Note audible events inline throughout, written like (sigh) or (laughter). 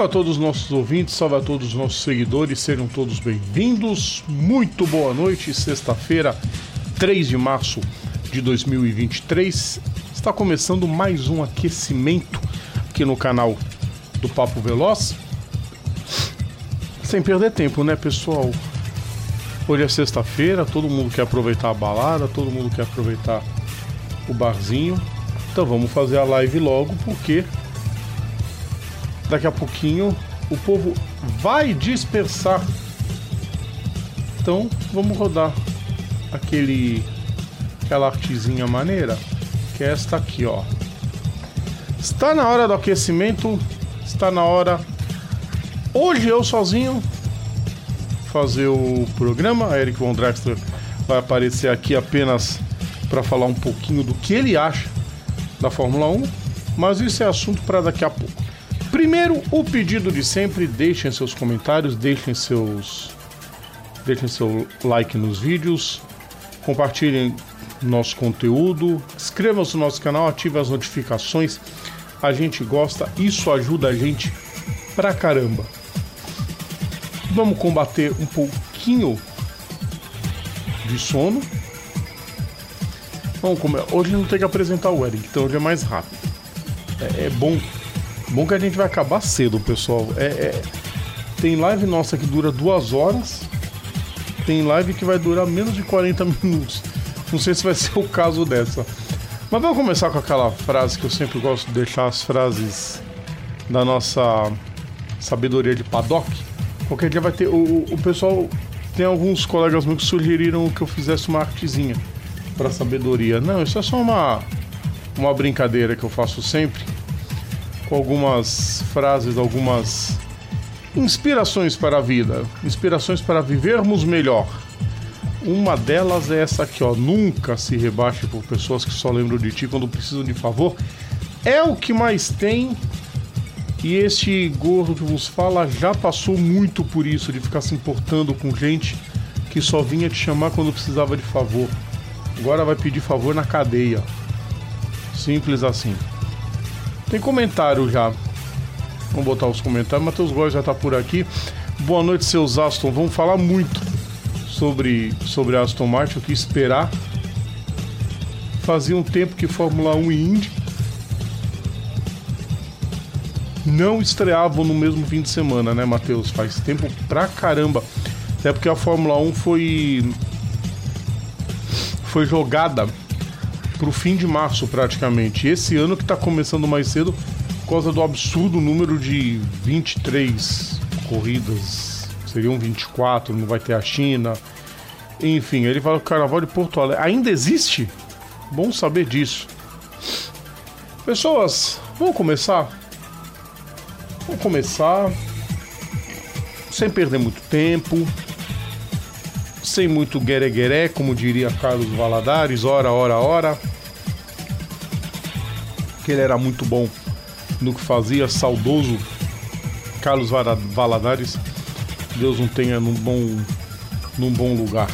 Salve a todos os nossos ouvintes, salve a todos os nossos seguidores, sejam todos bem-vindos. Muito boa noite, sexta-feira, 3 de março de 2023. Está começando mais um aquecimento aqui no canal do Papo Veloz. Sem perder tempo, né, pessoal? Hoje é sexta-feira, todo mundo quer aproveitar a balada, todo mundo quer aproveitar o barzinho. Então vamos fazer a live logo, porque daqui a pouquinho o povo vai dispersar. Então vamos rodar aquele aquela artezinha maneira, que é esta aqui, ó. Está na hora do aquecimento, está na hora. Hoje eu sozinho fazer o programa. Eric Von Drexler vai aparecer aqui apenas para falar um pouquinho do que ele acha da Fórmula 1, mas isso é assunto para daqui a pouco. Primeiro, o pedido de sempre, deixem seus comentários, deixem seus deixem seu like nos vídeos, compartilhem nosso conteúdo, inscrevam-se no nosso canal, ativem as notificações. A gente gosta, isso ajuda a gente pra caramba. Vamos combater um pouquinho de sono. Vamos comer. Hoje não tem que apresentar o Eric, então hoje é mais rápido. É, é bom. Bom que a gente vai acabar cedo, pessoal. É, é, tem live nossa que dura duas horas. Tem live que vai durar menos de 40 (laughs) minutos. Não sei se vai ser o caso dessa. Mas vamos começar com aquela frase que eu sempre gosto de deixar as frases da nossa sabedoria de paddock. Qualquer dia vai ter. O, o pessoal. Tem alguns colegas meus que sugeriram que eu fizesse uma artezinha para sabedoria. Não, isso é só uma, uma brincadeira que eu faço sempre. Com algumas frases, algumas inspirações para a vida. Inspirações para vivermos melhor. Uma delas é essa aqui, ó. Nunca se rebaixe por pessoas que só lembram de ti quando precisam de favor. É o que mais tem. E este gordo que vos fala já passou muito por isso, de ficar se importando com gente que só vinha te chamar quando precisava de favor. Agora vai pedir favor na cadeia. Simples assim. Tem comentário já. Vamos botar os comentários. Matheus Góes já tá por aqui. Boa noite, seus Aston. Vamos falar muito sobre, sobre Aston Martin, o que esperar. Fazia um tempo que Fórmula 1 e Indy não estreavam no mesmo fim de semana, né, Matheus? Faz tempo pra caramba. Até porque a Fórmula 1 foi foi jogada pro fim de março praticamente. Esse ano que tá começando mais cedo por causa do absurdo número de 23 corridas. Seriam 24, não vai ter a China. Enfim, ele fala que o Carnaval de Porto Alegre ainda existe? Bom saber disso. Pessoas, vamos começar? Vamos começar sem perder muito tempo, sem muito gueré-gueré, como diria Carlos Valadares, hora, hora, hora. Que ele era muito bom no que fazia, saudoso Carlos Valadares. Deus não tenha num bom, num bom lugar.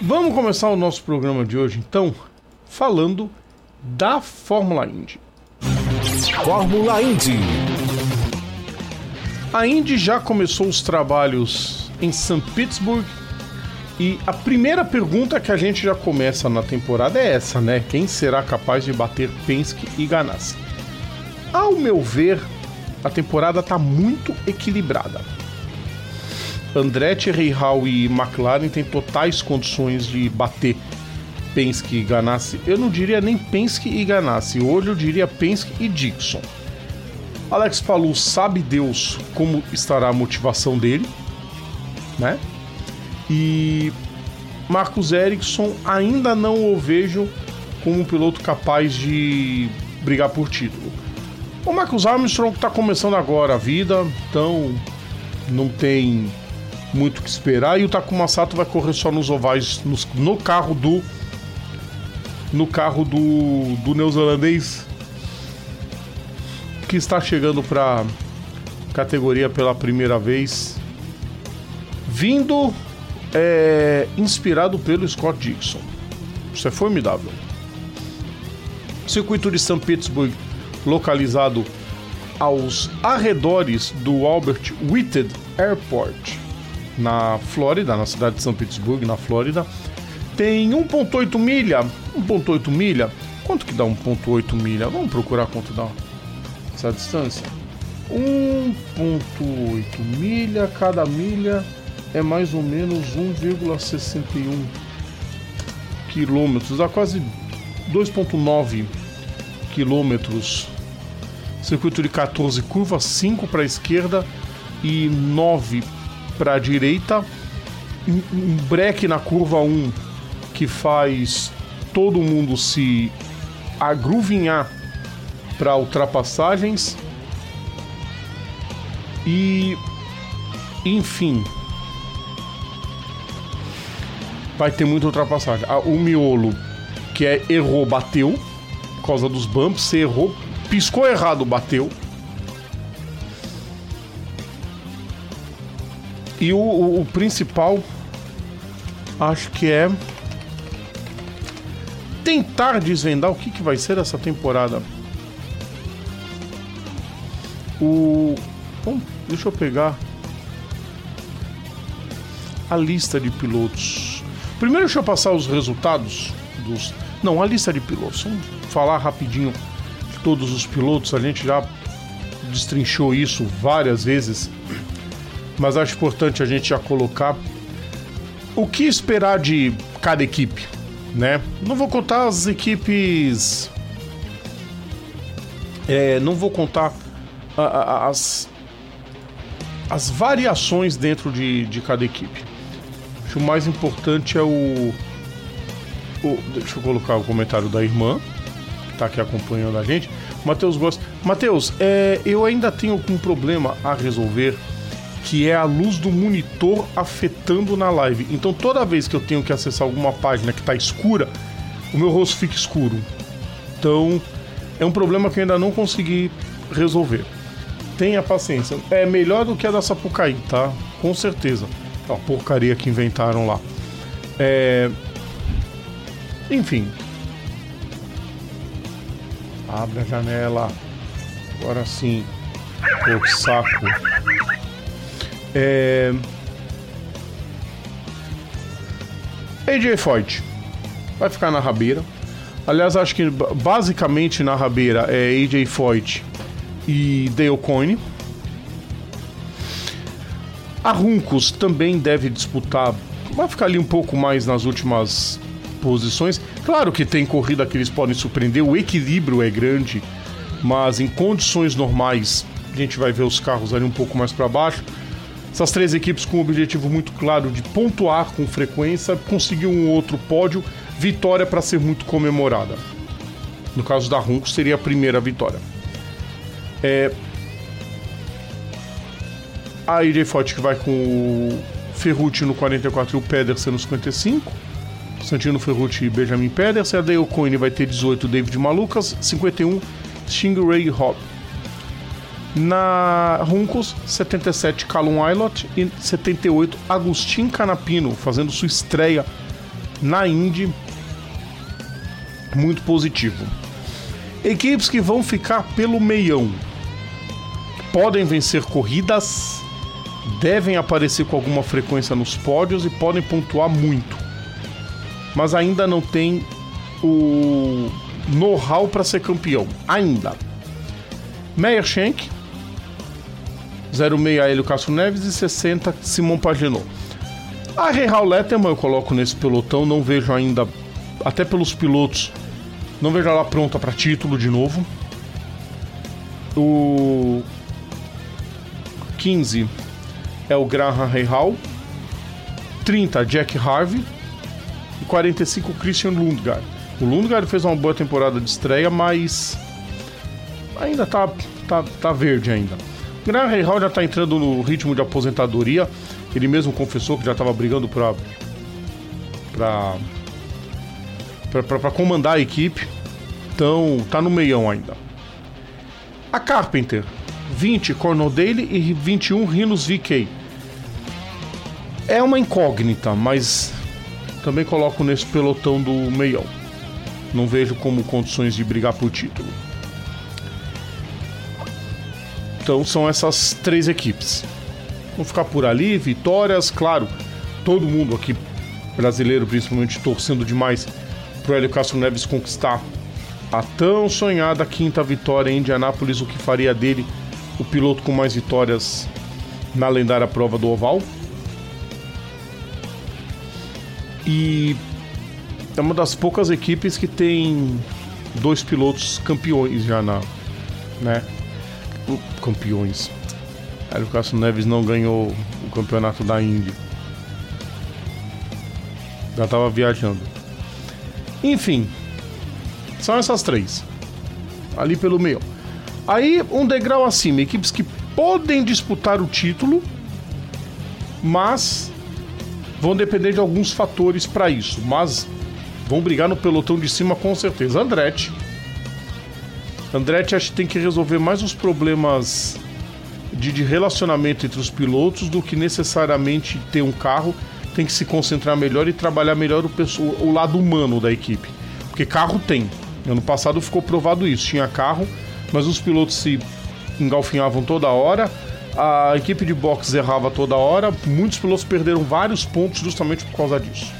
Vamos começar o nosso programa de hoje, então, falando da Fórmula Indy. Fórmula Indy. A Indy já começou os trabalhos em St. Petersburg e a primeira pergunta que a gente já começa na temporada é essa, né? Quem será capaz de bater Penske e Ganassi? Ao meu ver, a temporada está muito equilibrada. Andretti, Reihal e McLaren têm totais condições de bater Penske e Ganassi. Eu não diria nem Penske e Ganassi, hoje eu diria Penske e Dixon. Alex Palou sabe Deus como estará a motivação dele, né? E Marcos Ericsson ainda não o vejo como um piloto capaz de brigar por título. O Marcos Armstrong está começando agora a vida, então não tem muito o que esperar. E o Takuma Sato vai correr só nos ovais, no, no carro do. No carro do, do neozelandês que está chegando para categoria pela primeira vez, vindo é, inspirado pelo Scott Dixon. Isso é formidável. Circuito de St. Petersburg, localizado aos arredores do Albert Whitted Airport, na Flórida, na cidade de São Petersburgo, na Flórida, tem 1.8 milha. 1.8 milha. Quanto que dá 1.8 milha? Vamos procurar quanto dá essa distância. 1.8 milha, cada milha é mais ou menos 1,61 quilômetros, dá quase 2,9 quilômetros. Circuito de 14 curvas, 5 para a esquerda e 9 para a direita. Um breque na curva 1 que faz todo mundo se agruvinhar para ultrapassagens. E enfim, vai ter muita ultrapassagem. O miolo, que é errou, bateu, por causa dos bumps, você errou, piscou errado, bateu. E o, o, o principal, acho que é tentar desvendar o que, que vai ser essa temporada. O. Bom, deixa eu pegar a lista de pilotos. Primeiro deixa eu passar os resultados dos. Não, a lista de pilotos. Vamos falar rapidinho de todos os pilotos. A gente já destrinchou isso várias vezes, mas acho importante a gente já colocar o que esperar de cada equipe, né? Não vou contar as equipes. É, não vou contar as, as variações dentro de, de cada equipe. O mais importante é o, o. Deixa eu colocar o comentário da irmã, que tá aqui acompanhando a gente. Matheus gosta. Matheus, é, eu ainda tenho um problema a resolver que é a luz do monitor afetando na live. Então toda vez que eu tenho que acessar alguma página que está escura, o meu rosto fica escuro. Então é um problema que eu ainda não consegui resolver. Tenha paciência. É melhor do que a da Sapucaí, tá? Com certeza a porcaria que inventaram lá. É... Enfim. Abre a janela. Agora sim. Pô, que saco. É... AJ Foyt vai ficar na rabeira. Aliás, acho que basicamente na rabeira é AJ Foyt e Dale Coyne. A Runcos também deve disputar, vai ficar ali um pouco mais nas últimas posições. Claro que tem corrida que eles podem surpreender, o equilíbrio é grande, mas em condições normais a gente vai ver os carros ali um pouco mais para baixo. Essas três equipes com um objetivo muito claro de pontuar com frequência, conseguir um outro pódio, vitória para ser muito comemorada. No caso da Runcos seria a primeira vitória. É, a AJ que vai com o Ferrucci no 44 e o Pedersen no 55. Santino Ferrucci e Benjamin Pedersen. A Dale Coyne vai ter 18, David Malucas. 51, Stingray Hop. Na Runcos, 77, Callum Aylott. E 78, Agustin Canapino, fazendo sua estreia na Indy. Muito positivo. Equipes que vão ficar pelo meião. Podem vencer corridas devem aparecer com alguma frequência nos pódios e podem pontuar muito. Mas ainda não tem o know-how para ser campeão. Ainda. Meyer Schenck, 06 Hélio Castro Neves e 60 Simon Pagenaud. A Real Letterman eu coloco nesse pelotão, não vejo ainda, até pelos pilotos, não vejo ela pronta para título de novo. O 15 é o Graham Hall, 30 Jack Harvey e 45 Christian Lundgaard. O Lundgaard fez uma boa temporada de estreia, mas ainda tá, tá, tá verde ainda. O Graham Hall já tá entrando no ritmo de aposentadoria. Ele mesmo confessou que já estava brigando para para comandar a equipe. Então, tá no meião ainda. A Carpenter, 20 Cornodale e 21 Rhinos VK. É uma incógnita, mas também coloco nesse pelotão do meião. Não vejo como condições de brigar por título. Então são essas três equipes. Vamos ficar por ali, vitórias, claro. Todo mundo aqui, brasileiro principalmente, torcendo demais pro Hélio Castro Neves conquistar a tão sonhada quinta vitória em Indianápolis, o que faria dele o piloto com mais vitórias na lendária prova do Oval. E é uma das poucas equipes que tem dois pilotos campeões já na, né? Campeões. Hélio Castro Neves não ganhou o campeonato da Indy. Já tava viajando. Enfim, são essas três. Ali pelo meio. Aí, um degrau acima, equipes que podem disputar o título, mas vão depender de alguns fatores para isso. Mas vão brigar no pelotão de cima com certeza. Andretti. Andretti acho que tem que resolver mais os problemas de, de relacionamento entre os pilotos do que necessariamente ter um carro. Tem que se concentrar melhor e trabalhar melhor o, o lado humano da equipe. Porque carro tem. Ano passado ficou provado isso. Tinha carro, mas os pilotos se engalfinhavam toda hora. A equipe de boxe errava toda hora. Muitos pilotos perderam vários pontos justamente por causa disso.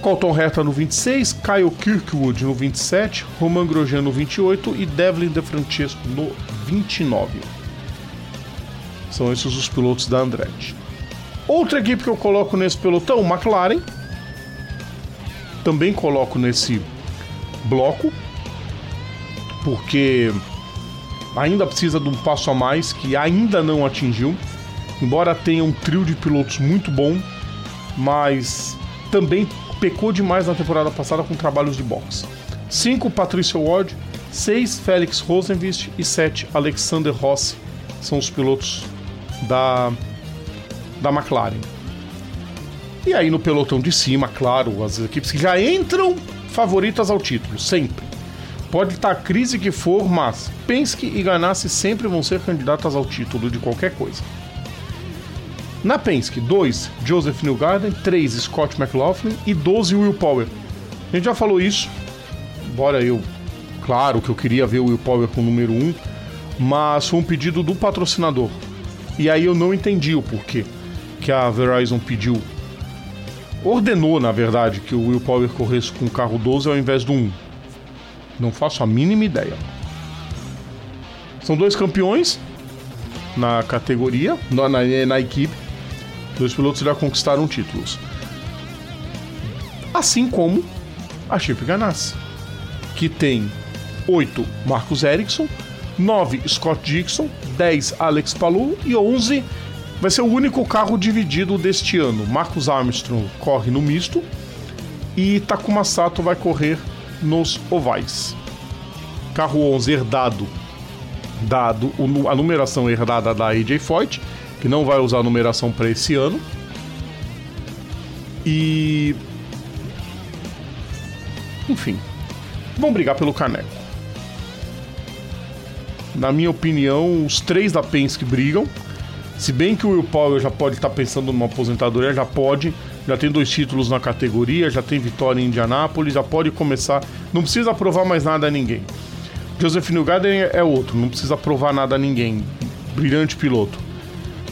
Colton Herta no 26, Kyle Kirkwood no 27, Roman Grosjean no 28 e Devlin De Francesco no 29. São esses os pilotos da Andretti. Outra equipe que eu coloco nesse pelotão, McLaren. Também coloco nesse bloco, porque ainda precisa de um passo a mais que ainda não atingiu. Embora tenha um trio de pilotos muito bom, mas também pecou demais na temporada passada com trabalhos de boxe. 5 Patrícia Ward, 6 Félix Rosenvist e 7 Alexander Rossi são os pilotos da, da McLaren. E aí no pelotão de cima, claro, as equipes que já entram favoritas ao título, sempre. Pode estar a crise que for, mas Penske e Ganassi sempre vão ser candidatas ao título de qualquer coisa. Na Penske, 2, Joseph Newgarden, 3, Scott McLaughlin e 12, Will Power. A gente já falou isso, embora eu, claro que eu queria ver o Will Power com o número 1, mas foi um pedido do patrocinador. E aí eu não entendi o porquê que a Verizon pediu. Ordenou, na verdade, que o Will Power corresse com o carro 12 ao invés do 1. Não faço a mínima ideia. São dois campeões na categoria, na, na, na equipe. Dois pilotos já conquistaram títulos. Assim como a Chip Ganassi, que tem 8 Marcos Ericsson, 9 Scott Dixon, 10 Alex Palou e 11 vai ser o único carro dividido deste ano. Marcos Armstrong corre no misto e Takuma Sato vai correr nos ovais. Carro 11 herdado, dado a numeração herdada da AJ Foyt, que não vai usar a numeração para esse ano. E enfim, vão brigar pelo caneco. Na minha opinião, os três da Penske brigam. Se bem que o Will Power já pode estar pensando numa aposentadoria, já pode, já tem dois títulos na categoria, já tem vitória em Indianápolis, já pode começar. Não precisa provar mais nada a ninguém. Joseph Newgarden é outro, não precisa provar nada a ninguém. Brilhante piloto.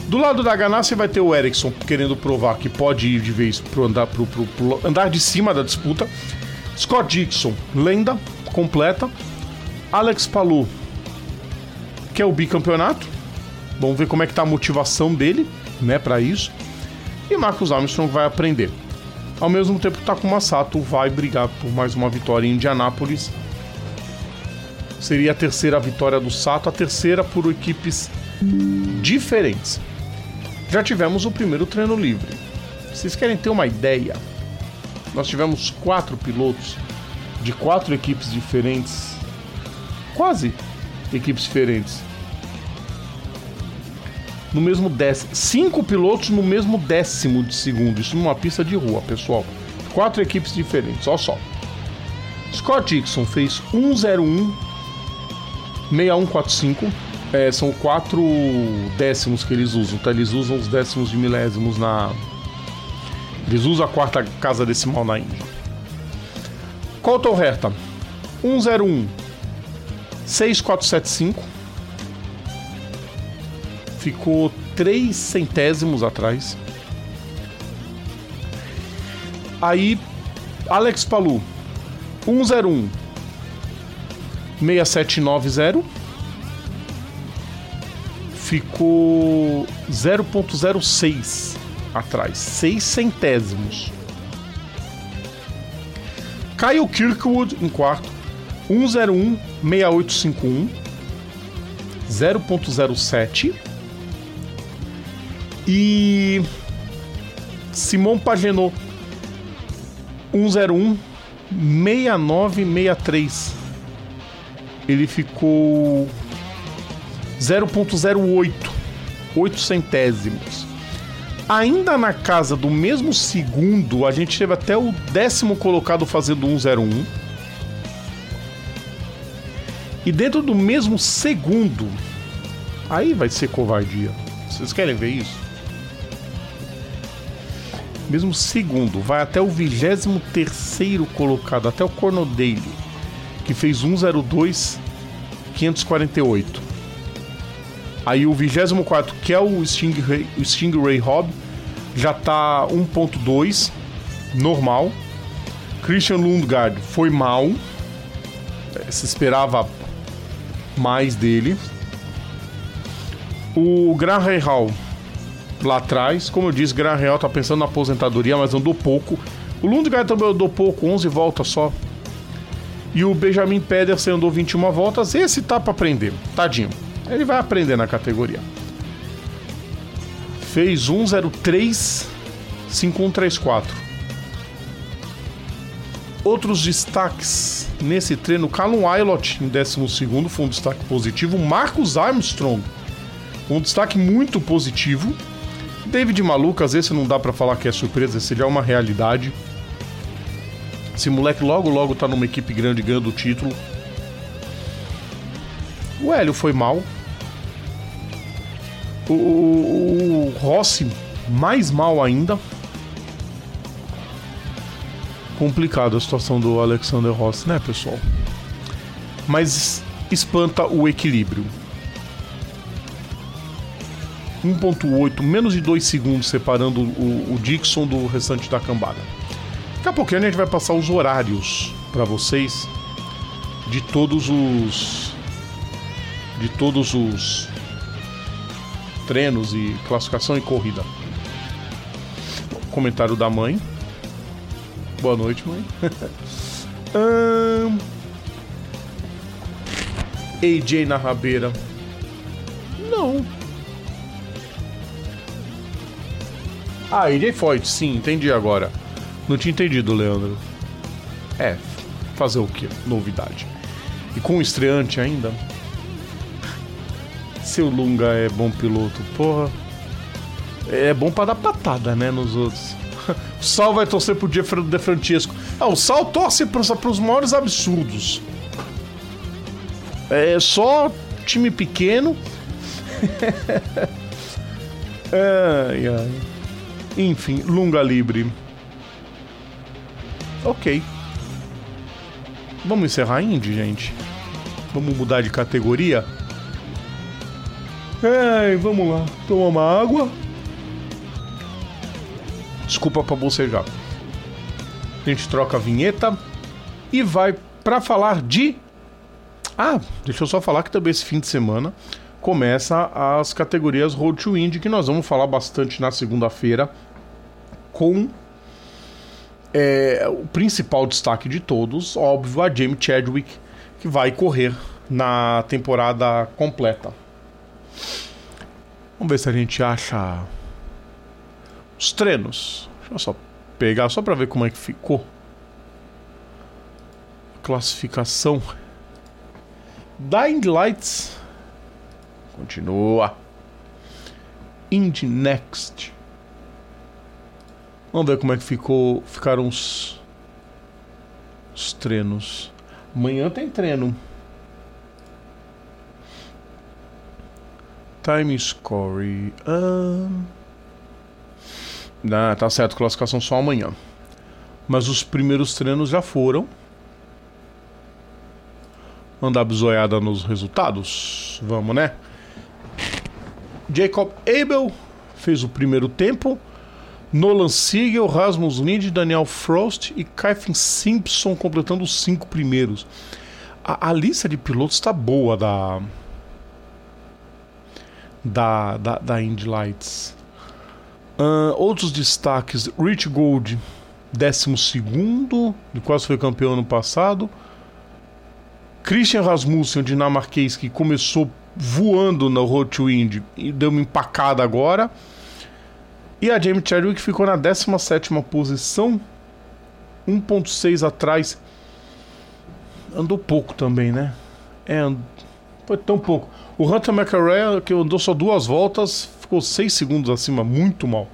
Do lado da Ganassi vai ter o Ericsson querendo provar que pode ir de vez pro andar, pro, pro, pro andar de cima da disputa. Scott Dixon, lenda completa. Alex Palou, que é o bicampeonato. Vamos ver como é que tá a motivação dele, né, para isso. E Marcus Armstrong vai aprender. Ao mesmo tempo, Takuma Sato vai brigar por mais uma vitória em Indianápolis. Seria a terceira vitória do Sato, a terceira por equipes diferentes. Já tivemos o primeiro treino livre. Vocês querem ter uma ideia? Nós tivemos quatro pilotos de quatro equipes diferentes, quase equipes diferentes, no mesmo décimo. Cinco pilotos no mesmo décimo de segundo. Isso numa pista de rua, pessoal. Quatro equipes diferentes, olha só. Scott Dixon fez 101 6145. É, são quatro décimos que eles usam, tá? Eles usam os décimos de milésimos na. Eles usam a quarta casa decimal na Índia. Colton Herta 101 6475 ficou 3 centésimos atrás. Aí, Alex Palu, 101 6790 ficou 0.06 atrás, 6 centésimos. Kyle Kirkwood em quarto, 101 6851 0.07 e Simon Pagenot 101 6963 ele ficou 0.08 8 centésimos. Ainda na casa do mesmo segundo a gente teve até o décimo colocado fazendo 101 e dentro do mesmo segundo aí vai ser covardia. Vocês querem ver isso mesmo segundo, vai até o 23 colocado, até o Cornodale, que fez 102 548. Aí o 24, que é o Stingray, o Stingray Hobb, já tá 1.2, normal. Christian Lundgaard foi mal. Se esperava mais dele. O Graham Hall lá atrás. Como eu disse, Gran Real tá pensando na aposentadoria, mas andou pouco. O Lundgaard também andou pouco, 11 voltas só. E o Benjamin Pedersen andou 21 voltas. Esse tá pra aprender, tadinho. Ele vai aprender na categoria. Fez 103 5134. Outros destaques nesse treino: Callum Aylott em 12 foi um destaque positivo. Marcos Armstrong, um destaque muito positivo. David Maluco, às vezes não dá para falar que é surpresa, seria uma realidade. Esse moleque logo logo tá numa equipe grande ganhando o título. O Hélio foi mal. O, o, o Rossi mais mal ainda. Complicado a situação do Alexander Rossi, né, pessoal? Mas espanta o equilíbrio. 1.8, menos de 2 segundos separando o, o, Dixon do restante da cambada. Daqui a pouquinho a gente vai passar os horários para vocês de todos os de todos os treinos e classificação e corrida. Comentário da mãe. Boa noite, mãe. (laughs) um... AJ na rabeira. Não, Ah, AJ Foyt, sim, entendi agora. Não tinha entendido, Leandro. É, fazer o que? Novidade. E com o estreante ainda? Seu Lunga é bom piloto, porra. É bom para dar patada, né, nos outros. (laughs) O Sal vai torcer pro De Francesco. Ah, o Sal torce pros, pros maiores absurdos. É só time pequeno. (laughs) ai, ai. Enfim, Lunga Libre. Ok. Vamos encerrar Indy, gente? Vamos mudar de categoria? É, vamos lá. Tomar uma água. Desculpa pra bocejar. A gente troca a vinheta e vai para falar de. Ah, deixa eu só falar que também esse fim de semana começa as categorias Road to Indy, que nós vamos falar bastante na segunda-feira com é, o principal destaque de todos, óbvio, a Jamie Chadwick, que vai correr na temporada completa. Vamos ver se a gente acha os treinos. Deixa eu só pegar só para ver como é que ficou. Classificação. Dying Lights continua. Indy Next. Vamos ver como é que ficou, ficaram os, os treinos. Amanhã tem treino. Time score. Ah, ah, tá certo, classificação só amanhã. Mas os primeiros treinos já foram. Mandar bisoiada nos resultados? Vamos, né? Jacob Abel fez o primeiro tempo. Nolan Siegel, Rasmus Lind, Daniel Frost e Kyphin Simpson completando os cinco primeiros. A, a lista de pilotos está boa da, da, da, da Indy Lights. Uh, outros destaques: Rich Gold, 12, de quase foi campeão ano passado. Christian Rasmussen, dinamarquês, que começou voando na Road to Indy e deu uma empacada agora. E a Jamie Chadwick ficou na 17 posição, 1,6 atrás. Andou pouco também, né? É, foi tão pouco. O Hunter McElroy, que andou só duas voltas, ficou 6 segundos acima, muito mal.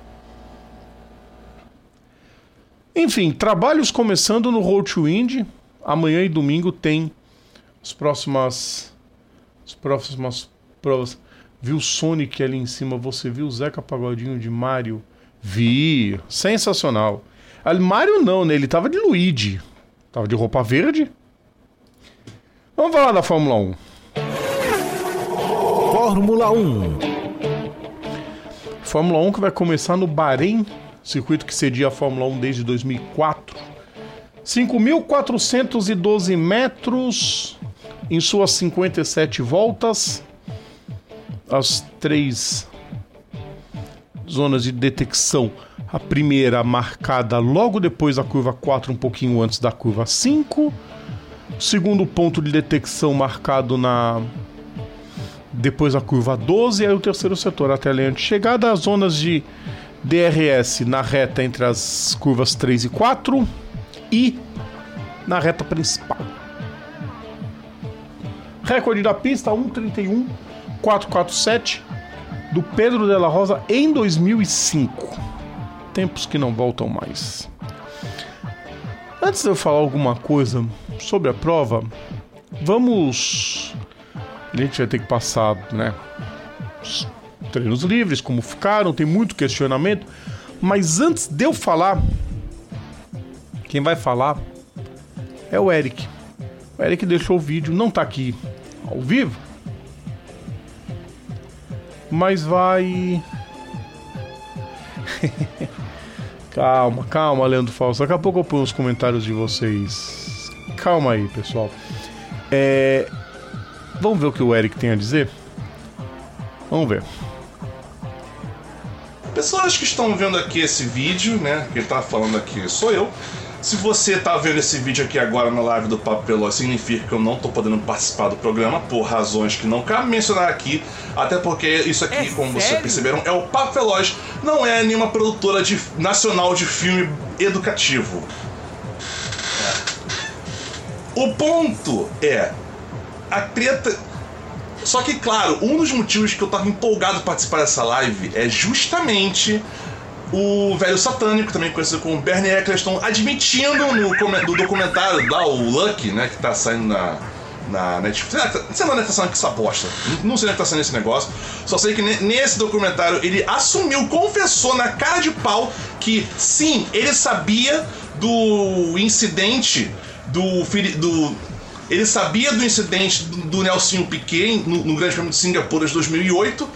Enfim, trabalhos começando no Road to Indy. Amanhã e domingo tem as próximas as próximas provas. Viu Sonic ali em cima? Você viu o Zeca Pagodinho de Mario? Vi. Sensacional. Ali, Mario não, né? Ele tava de Luigi. Tava de roupa verde. Vamos falar da Fórmula 1. Fórmula 1. Fórmula 1 que vai começar no Bahrein, circuito que cedia a Fórmula 1 desde 2004. 5.412 metros em suas 57 voltas as três zonas de detecção. A primeira marcada logo depois da curva 4, um pouquinho antes da curva 5. O segundo ponto de detecção marcado na depois da curva 12 e aí o terceiro setor até a linha de chegada, as zonas de DRS na reta entre as curvas 3 e 4 e na reta principal. Recorde da pista 1:31 447 do Pedro de la Rosa em 2005. Tempos que não voltam mais. Antes de eu falar alguma coisa sobre a prova, vamos. A gente vai ter que passar, né? Os treinos livres, como ficaram, tem muito questionamento. Mas antes de eu falar, quem vai falar é o Eric. O Eric deixou o vídeo, não tá aqui ao vivo, mas vai. (laughs) calma, calma, Leandro Falso. Daqui a pouco eu ponho os comentários de vocês. Calma aí, pessoal. É... Vamos ver o que o Eric tem a dizer? Vamos ver. Pessoas que estão vendo aqui esse vídeo, né? Quem tá falando aqui sou eu. Se você tá vendo esse vídeo aqui agora na live do Papo significa que eu não tô podendo participar do programa por razões que não cabe mencionar aqui, até porque isso aqui, é como vocês perceberam, é o Papo Veloz, não é nenhuma produtora de, nacional de filme educativo. O ponto é, a treta... Só que, claro, um dos motivos que eu tava empolgado participar dessa live é justamente o velho satânico, também conhecido como Bernie Eccleston, admitindo no, documentário lá, o Lucky, né, que tá saindo na, na Netflix. Não sei onde é que tá saindo essa bosta. Não sei onde tá saindo esse negócio. Só sei que nesse documentário ele assumiu, confessou na cara de pau que sim, ele sabia do incidente do. do ele sabia do incidente do Nelson Piquet no, no Grande Prêmio de Singapura de 2008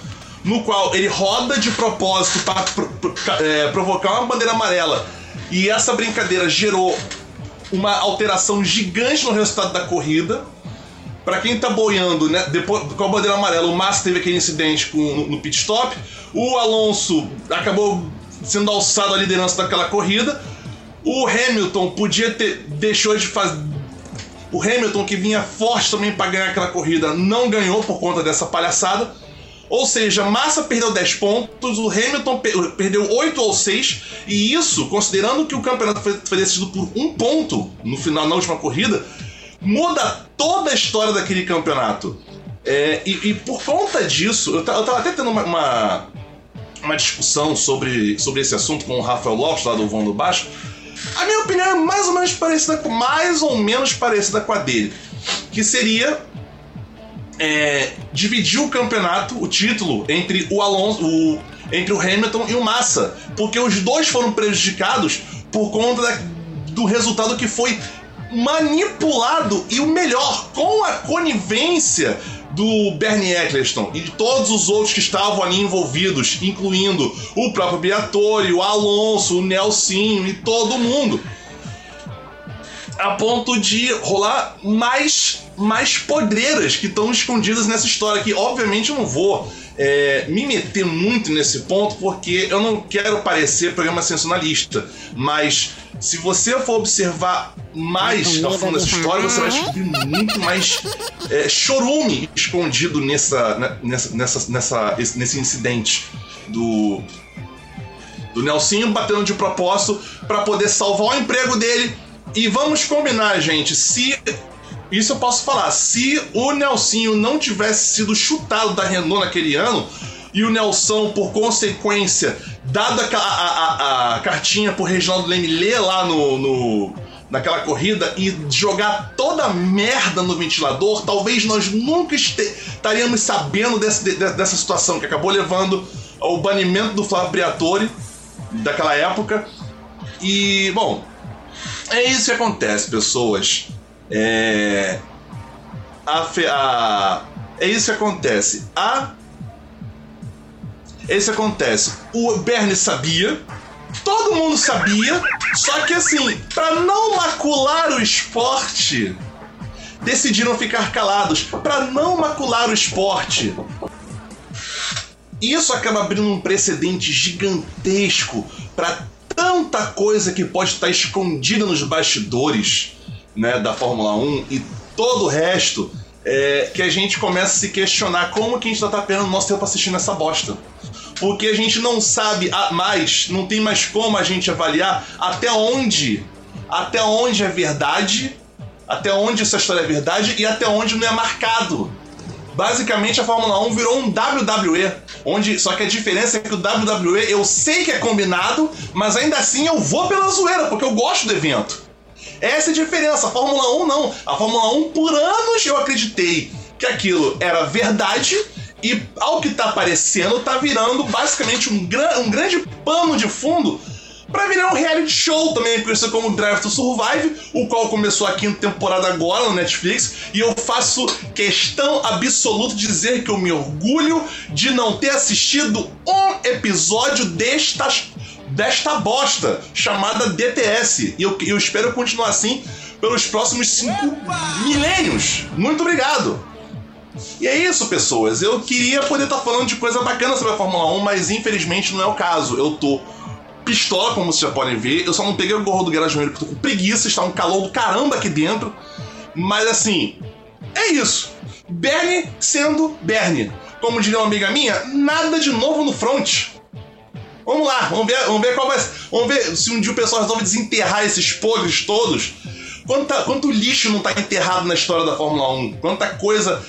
no qual ele roda de propósito para é, provocar uma bandeira amarela. E essa brincadeira gerou uma alteração gigante no resultado da corrida. Para quem tá boiando, né, depois com a bandeira amarela, o Massa teve aquele incidente com, no, no pit stop. O Alonso acabou sendo alçado à liderança daquela corrida. O Hamilton podia ter deixou de fazer o Hamilton que vinha forte também para ganhar aquela corrida não ganhou por conta dessa palhaçada. Ou seja, Massa perdeu 10 pontos, o Hamilton perdeu 8 ou 6, e isso, considerando que o campeonato foi, decidido por um ponto no final, na última corrida, muda toda a história daquele campeonato. É, e, e, por conta disso, eu, eu tava até tendo uma, uma, uma, discussão sobre, sobre esse assunto com o Rafael Lopes, lá do Vão do Baixo. A minha opinião é mais ou menos parecida, mais ou menos parecida com a dele. Que seria é, dividiu o campeonato, o título, entre o Alonso, o, entre o Hamilton e o Massa, porque os dois foram prejudicados por conta da, do resultado que foi manipulado e o melhor, com a conivência do Bernie Eccleston e de todos os outros que estavam ali envolvidos, incluindo o próprio Beatori, o Alonso, o Nelsinho e todo mundo. A ponto de rolar mais, mais podreiras que estão escondidas nessa história que, obviamente, eu não vou é, me meter muito nesse ponto porque eu não quero parecer programa sensacionalista, mas se você for observar mais a fundo essa história, você vai descobrir muito mais é, chorume escondido nessa, né, nessa, nessa, nessa, nesse incidente do, do Nelsinho batendo de propósito para poder salvar o emprego dele. E vamos combinar, gente, se isso eu posso falar. Se o Nelsinho não tivesse sido chutado da Renault naquele ano, e o Nelson, por consequência, dada a, a, a, cartinha pro Reginaldo Leme ler lá no, no, naquela corrida e jogar toda a merda no ventilador, talvez nós nunca estaríamos sabendo desse, de, dessa situação que acabou levando ao banimento do Flávio Briatore daquela época. E, bom, é isso que acontece, pessoas. É. A, a, é isso que acontece. A. É isso que acontece. O Bernie sabia, todo mundo sabia, só que assim, para não macular o esporte, decidiram ficar calados. Para não macular o esporte, isso acaba abrindo um precedente gigantesco para tanta coisa que pode estar escondida nos bastidores né, da Fórmula 1 e todo o resto, é, que a gente começa a se questionar como que a gente está perdendo nosso tempo assistindo essa bosta. Porque a gente não sabe mais, não tem mais como a gente avaliar até onde, até onde é verdade, até onde essa história é verdade e até onde não é marcado. Basicamente a Fórmula 1 virou um WWE, onde só que a diferença é que o WWE eu sei que é combinado, mas ainda assim eu vou pela zoeira, porque eu gosto do evento. Essa é a diferença. A Fórmula 1 não. A Fórmula 1, por anos, eu acreditei que aquilo era verdade. E ao que tá aparecendo, tá virando basicamente um, gran um grande pano de fundo para virar um reality show também, conhecido como Drive to Survive, o qual começou a quinta temporada agora no Netflix, e eu faço questão absoluta de dizer que eu me orgulho de não ter assistido um episódio destas desta bosta chamada DTS. E eu, eu espero continuar assim pelos próximos cinco milênios. Muito obrigado! E é isso, pessoas. Eu queria poder estar tá falando de coisa bacana sobre a Fórmula 1, mas infelizmente não é o caso. Eu tô pistola, como vocês já podem ver. Eu só não peguei o gorro do Guerra Joelho porque tô com preguiça, está um calor do caramba aqui dentro. Mas assim, é isso. Bernie sendo Bernie. Como diria uma amiga minha, nada de novo no front. Vamos lá, vamos ver, vamos ver qual vai Vamos ver se um dia o pessoal resolve desenterrar esses podres todos. Quanta, quanto lixo não tá enterrado na história da Fórmula 1? Quanta coisa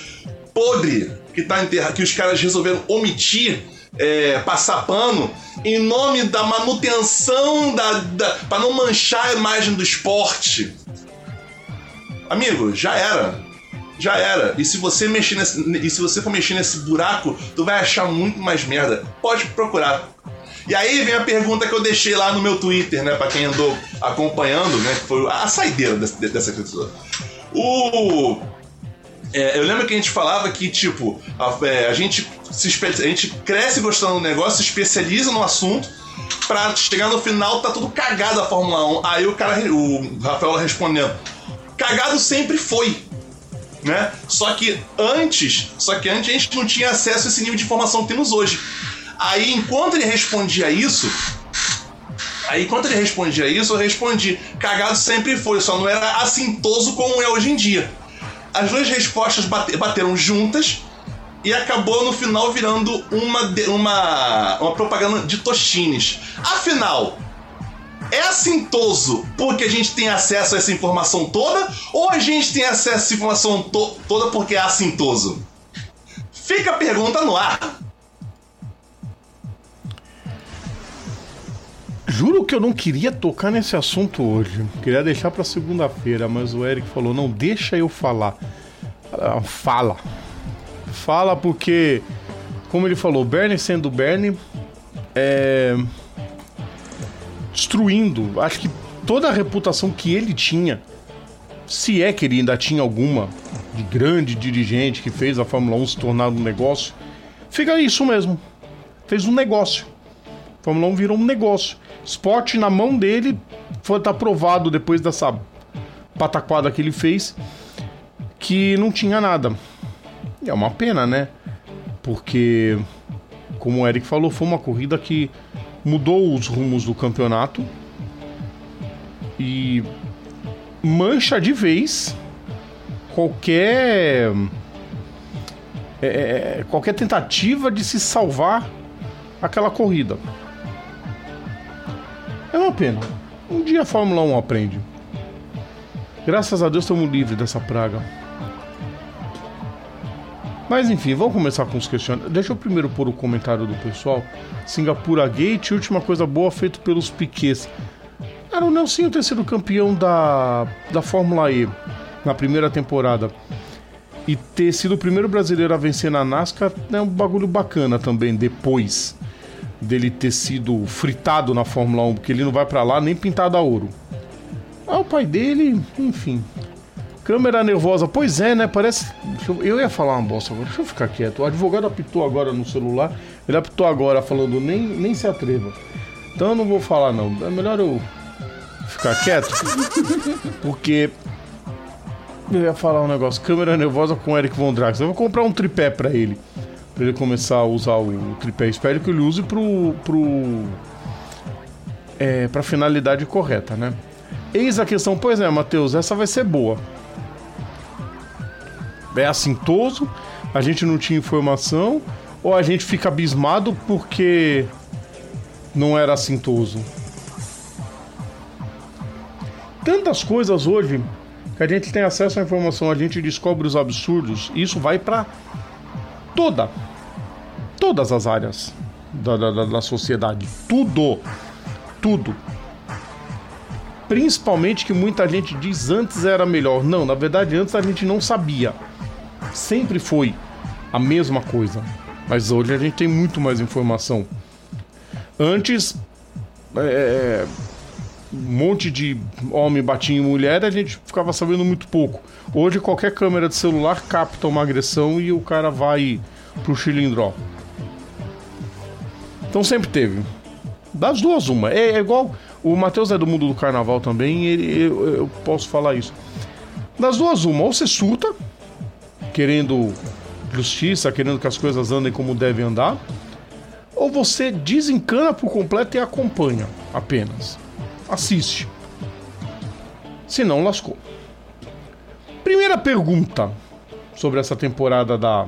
podre que tá enterrado, que os caras resolveram omitir, é, passar pano, em nome da manutenção da. da para não manchar a imagem do esporte. Amigo, já era já era. E se você mexer nesse, e se você for mexer nesse buraco, tu vai achar muito mais merda. Pode procurar. E aí vem a pergunta que eu deixei lá no meu Twitter, né? Pra quem andou acompanhando, né? Que foi a saideira dessa, dessa criatura. O. É, eu lembro que a gente falava que, tipo, a, é, a, gente se, a gente cresce gostando do negócio, se especializa no assunto, pra chegar no final tá tudo cagado a Fórmula 1. Aí o cara, o Rafael respondendo: cagado sempre foi. Né? Só que antes, só que antes a gente não tinha acesso a esse nível de informação que temos hoje. Aí, enquanto ele respondia isso, Aí, enquanto ele respondia isso, eu respondi: cagado sempre foi, só não era assintoso como é hoje em dia. As duas respostas bate, bateram juntas e acabou no final virando uma, uma, uma propaganda de Toshines. Afinal, é assintoso porque a gente tem acesso a essa informação toda ou a gente tem acesso a essa informação to toda porque é assintoso? Fica a pergunta no ar. Juro que eu não queria tocar nesse assunto hoje. Queria deixar para segunda-feira, mas o Eric falou: não, deixa eu falar. Ah, fala. Fala porque, como ele falou, Bernie sendo Bernie, é. destruindo, acho que toda a reputação que ele tinha, se é que ele ainda tinha alguma, de grande dirigente que fez a Fórmula 1 se tornar um negócio. Fica isso mesmo. Fez um negócio. A Fórmula 1 virou um negócio. Esporte na mão dele foi tá provado depois dessa pataquada que ele fez que não tinha nada. É uma pena, né? Porque, como o Eric falou, foi uma corrida que mudou os rumos do campeonato e mancha de vez qualquer é, é, qualquer tentativa de se salvar aquela corrida. É uma pena. Um dia a Fórmula 1 aprende. Graças a Deus estamos livres dessa praga. Mas enfim, vamos começar com os questionamentos. Deixa eu primeiro pôr o comentário do pessoal. Singapura Gate, última coisa boa feita pelos Piquets. Era o Nelsinho ter sido campeão da, da Fórmula E na primeira temporada e ter sido o primeiro brasileiro a vencer na NASCAR é um bagulho bacana também depois dele ter sido fritado na Fórmula 1, porque ele não vai para lá nem pintado a ouro. Ah, o pai dele, enfim. Câmera nervosa, pois é, né? Parece. Eu ia falar uma bosta agora, deixa eu ficar quieto. O advogado apitou agora no celular, ele apitou agora falando nem, nem se atreva. Então eu não vou falar, não. É melhor eu ficar quieto, porque eu ia falar um negócio, câmera nervosa com Eric Von Drax. Eu vou comprar um tripé para ele. Pra ele começar a usar o tripé. Espero que ele use pro. pro é, pra finalidade correta, né? Eis a questão, pois é, Matheus, essa vai ser boa. É assintoso, a gente não tinha informação, ou a gente fica abismado porque não era assintoso? Tantas coisas hoje que a gente tem acesso à informação, a gente descobre os absurdos, isso vai para toda, todas as áreas da, da, da sociedade. Tudo, tudo. Principalmente que muita gente diz antes era melhor. Não, na verdade, antes a gente não sabia. Sempre foi a mesma coisa. Mas hoje a gente tem muito mais informação. Antes, é, um monte de homem batia em mulher, a gente ficava sabendo muito pouco. Hoje qualquer câmera de celular capta uma agressão e o cara vai pro chilindró. Então sempre teve. Das duas, uma. É, é igual. O Matheus é do mundo do carnaval também, ele, eu, eu posso falar isso. Das duas, uma. Ou você surta, querendo justiça, querendo que as coisas andem como devem andar. Ou você desencana por completo e acompanha apenas assiste. Se não, lascou. Primeira pergunta sobre essa temporada da.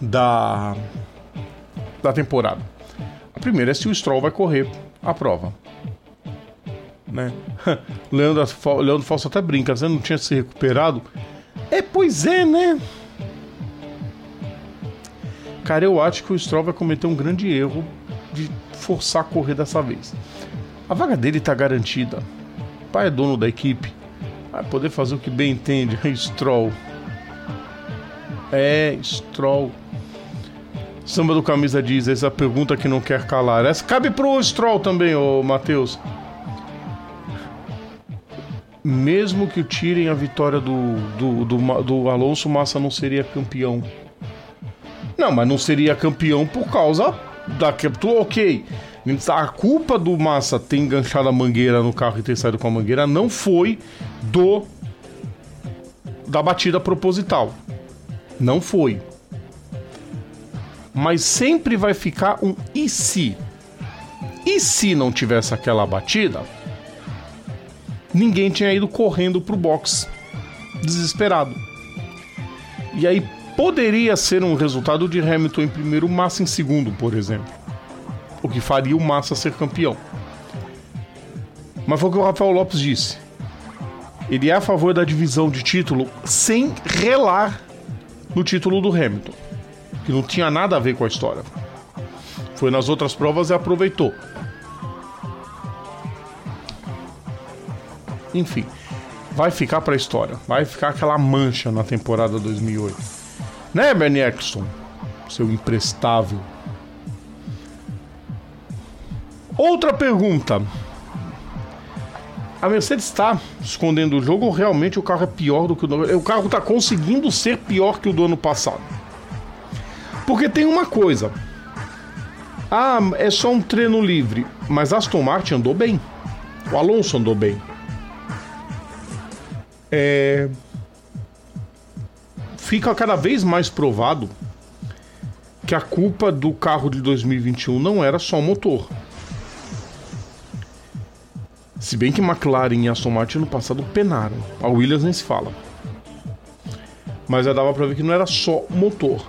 Da. Da temporada. A primeira é se o Stroll vai correr a prova. Né? (laughs) Leandro, Leandro Falso até brinca, você não tinha se recuperado. É, pois é, né? Cara, eu acho que o Stroll vai cometer um grande erro de forçar a correr dessa vez. A vaga dele está garantida. O pai é dono da equipe. Vai poder fazer o que bem entende. (laughs) Stroll. É, Stroll. Samba do Camisa diz, essa pergunta que não quer calar. Essa cabe pro Stroll também, ô Matheus. Mesmo que tirem a vitória do, do, do, do Alonso, Massa não seria campeão. Não, mas não seria campeão por causa da. Ok. A culpa do Massa ter enganchado a mangueira no carro e ter saído com a mangueira não foi do da batida proposital. Não foi. Mas sempre vai ficar um e se? E se não tivesse aquela batida? Ninguém tinha ido correndo pro box desesperado. E aí poderia ser um resultado de Hamilton em primeiro, Massa em segundo, por exemplo o que faria o Massa ser campeão. Mas foi o que o Rafael Lopes disse. Ele é a favor da divisão de título sem relar no título do Hamilton, que não tinha nada a ver com a história. Foi nas outras provas e aproveitou. Enfim, vai ficar para a história, vai ficar aquela mancha na temporada 2008. Né, Bernie Eccleston? Seu imprestável. Outra pergunta. a Mercedes está escondendo o jogo ou realmente o carro é pior do que o do O carro está conseguindo ser pior que o do ano passado. Porque tem uma coisa. Ah, é só um treino livre. Mas Aston Martin andou bem. O Alonso andou bem. É... Fica cada vez mais provado que a culpa do carro de 2021 não era só o motor. Se bem que McLaren e Aston Martin no passado penaram. A Williams nem se fala. Mas já dava pra ver que não era só motor.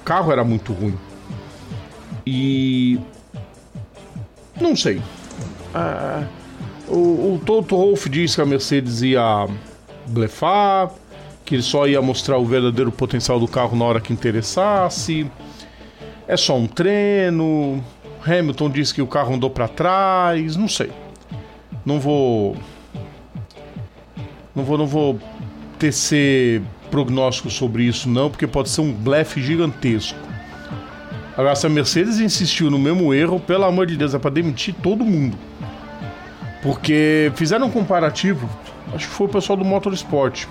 O carro era muito ruim. E. Não sei. Ah, o, o Toto Wolff disse que a Mercedes ia blefar, que ele só ia mostrar o verdadeiro potencial do carro na hora que interessasse. É só um treino. Hamilton disse que o carro andou para trás, não sei. Não vou não vou não vou tecer prognóstico sobre isso não, porque pode ser um blefe gigantesco. Agora, se a Mercedes insistiu no mesmo erro, pelo amor de Deus, é para demitir todo mundo. Porque fizeram um comparativo, acho que foi o pessoal do Motorsport,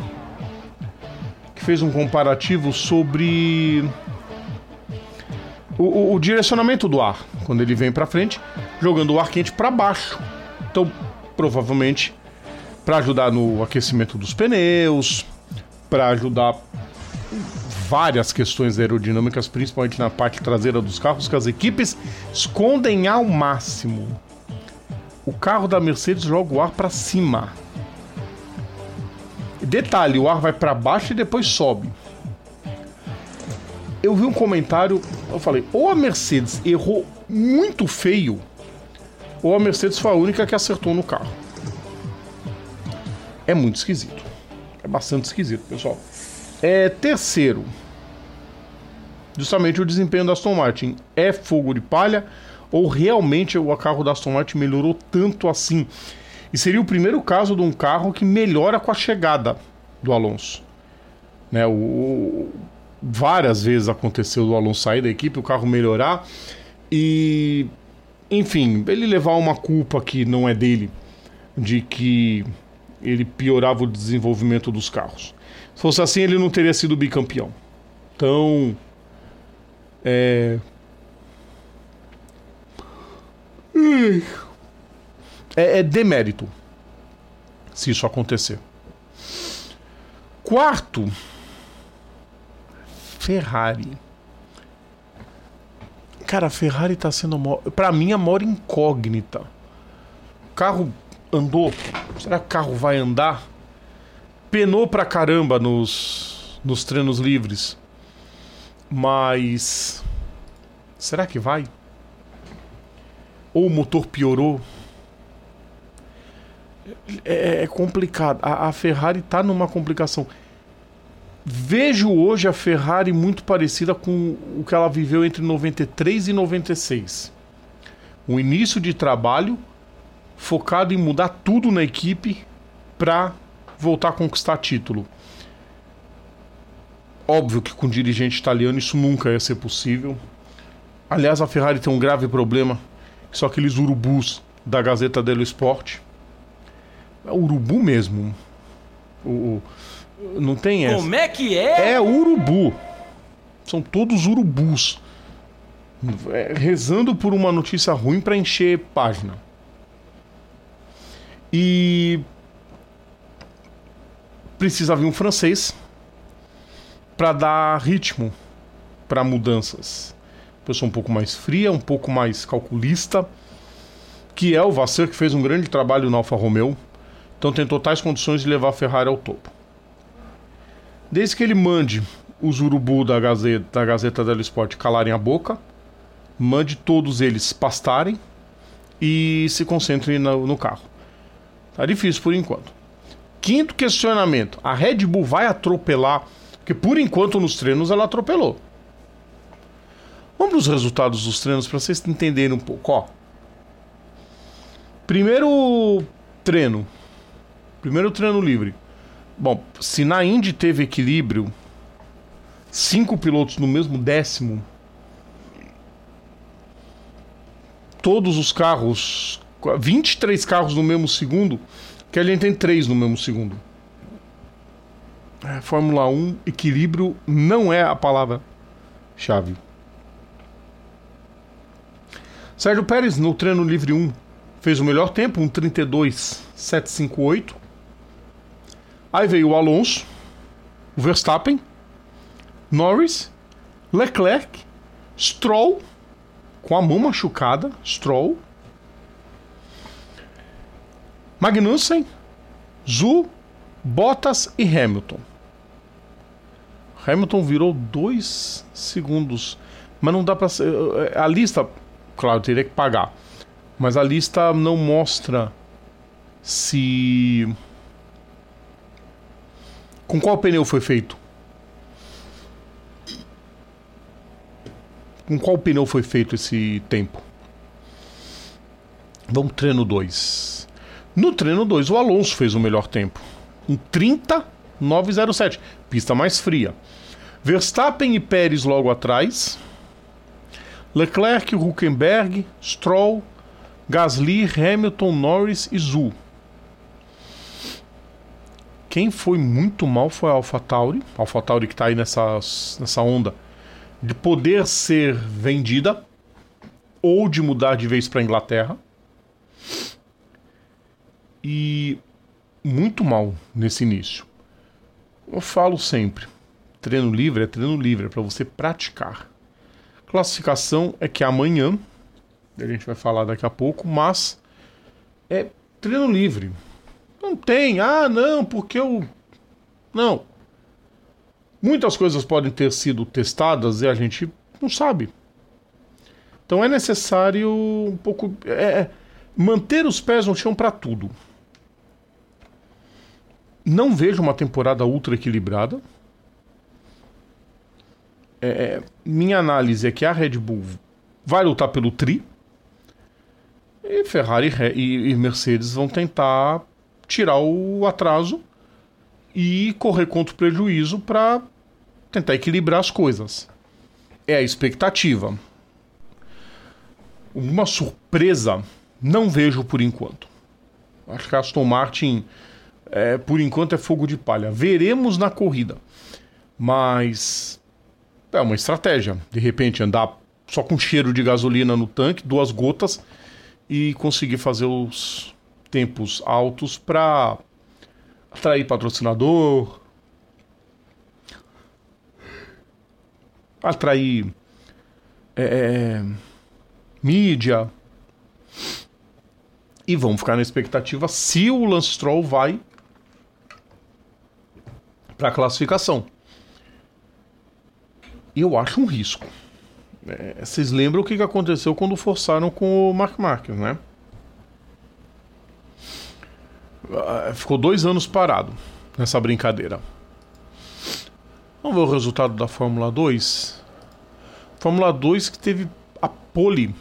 que fez um comparativo sobre o, o, o direcionamento do ar, quando ele vem para frente, jogando o ar quente para baixo. Então, provavelmente, para ajudar no aquecimento dos pneus, para ajudar várias questões aerodinâmicas, principalmente na parte traseira dos carros, que as equipes escondem ao máximo. O carro da Mercedes joga o ar para cima. Detalhe, o ar vai para baixo e depois sobe. Eu vi um comentário, eu falei, ou a Mercedes errou muito feio, ou a Mercedes foi a única que acertou no carro. É muito esquisito. É bastante esquisito, pessoal. É, terceiro, justamente o desempenho da Aston Martin. É fogo de palha ou realmente o carro da Aston Martin melhorou tanto assim? E seria o primeiro caso de um carro que melhora com a chegada do Alonso. Né, o, o, várias vezes aconteceu do Alonso sair da equipe, o carro melhorar e, enfim, ele levar uma culpa que não é dele, de que ele piorava o desenvolvimento dos carros. Se fosse assim, ele não teria sido bicampeão. Então, é. É, é demérito se isso acontecer. Quarto, Ferrari. Cara, a Ferrari tá sendo, para mim, a maior incógnita. O carro andou. Será que o carro vai andar? penou pra caramba nos, nos treinos livres. Mas. Será que vai? Ou o motor piorou? É, é complicado. A, a, Ferrari tá numa complicação. Vejo hoje a Ferrari muito parecida com o que ela viveu entre 93 e 96. Um início de trabalho focado em mudar tudo na equipe para voltar a conquistar título. Óbvio que com dirigente italiano isso nunca ia ser possível. Aliás, a Ferrari tem um grave problema, que são aqueles urubus da Gazeta dello Sport. É urubu mesmo. O, o, não tem essa. Como é que é? É urubu. São todos urubus. É, rezando por uma notícia ruim para encher página. E precisa vir um francês para dar ritmo para mudanças. Pessoa um pouco mais fria, um pouco mais calculista, que é o Vasseur, que fez um grande trabalho na Alfa Romeo, então tem totais condições de levar a Ferrari ao topo. Desde que ele mande os urubu da Gazeta, da Gazeta dello Sport calarem a boca, mande todos eles pastarem e se concentrem no, no carro. Tá difícil por enquanto. Quinto questionamento: a Red Bull vai atropelar? Porque por enquanto nos treinos ela atropelou. Vamos os resultados dos treinos para vocês entenderem um pouco. Ó. Primeiro treino. Primeiro treino livre. Bom, se na Indy teve equilíbrio, cinco pilotos no mesmo décimo, todos os carros 23 carros no mesmo segundo, que a gente tem três no mesmo segundo. É, Fórmula 1, equilíbrio não é a palavra-chave. Sérgio Pérez, no treino livre 1, fez o melhor tempo, um 32,758. Aí veio o Alonso, o Verstappen, Norris, Leclerc, Stroll, com a mão machucada, Stroll, Magnussen, Zu, Bottas e Hamilton. Hamilton virou dois segundos, mas não dá para a lista, claro, teria que pagar, mas a lista não mostra se com qual pneu foi feito. Com qual pneu foi feito esse tempo? Vamos treino 2. No treino 2, o Alonso fez o melhor tempo. Um 30,907. Pista mais fria. Verstappen e Pérez logo atrás. Leclerc, Huckenberg, Stroll, Gasly, Hamilton, Norris e Zul. Quem foi muito mal foi a AlphaTauri. A AlphaTauri que está aí nessa, nessa onda de poder ser vendida ou de mudar de vez para Inglaterra. E muito mal nesse início. Eu falo sempre, treino livre é treino livre, é para você praticar. Classificação é que amanhã, a gente vai falar daqui a pouco, mas é treino livre. Não tem, ah, não, porque eu. Não. Muitas coisas podem ter sido testadas e a gente não sabe. Então é necessário um pouco. É, é manter os pés no chão para tudo. Não vejo uma temporada ultra equilibrada. É, é minha análise é que a Red Bull vai lutar pelo tri. E Ferrari e, e Mercedes vão tentar tirar o atraso e correr contra o prejuízo para tentar equilibrar as coisas. É a expectativa. Uma surpresa não vejo por enquanto. Acho que a Aston Martin, é, por enquanto, é fogo de palha. Veremos na corrida. Mas é uma estratégia. De repente, andar só com cheiro de gasolina no tanque, duas gotas, e conseguir fazer os tempos altos para atrair patrocinador, atrair é, é, mídia. E vamos ficar na expectativa se o Lance Stroll vai para a classificação. Eu acho um risco. É, vocês lembram o que aconteceu quando forçaram com o Mark Marques, né? Ah, ficou dois anos parado nessa brincadeira. Vamos ver o resultado da Fórmula 2. Fórmula 2 que teve a pole.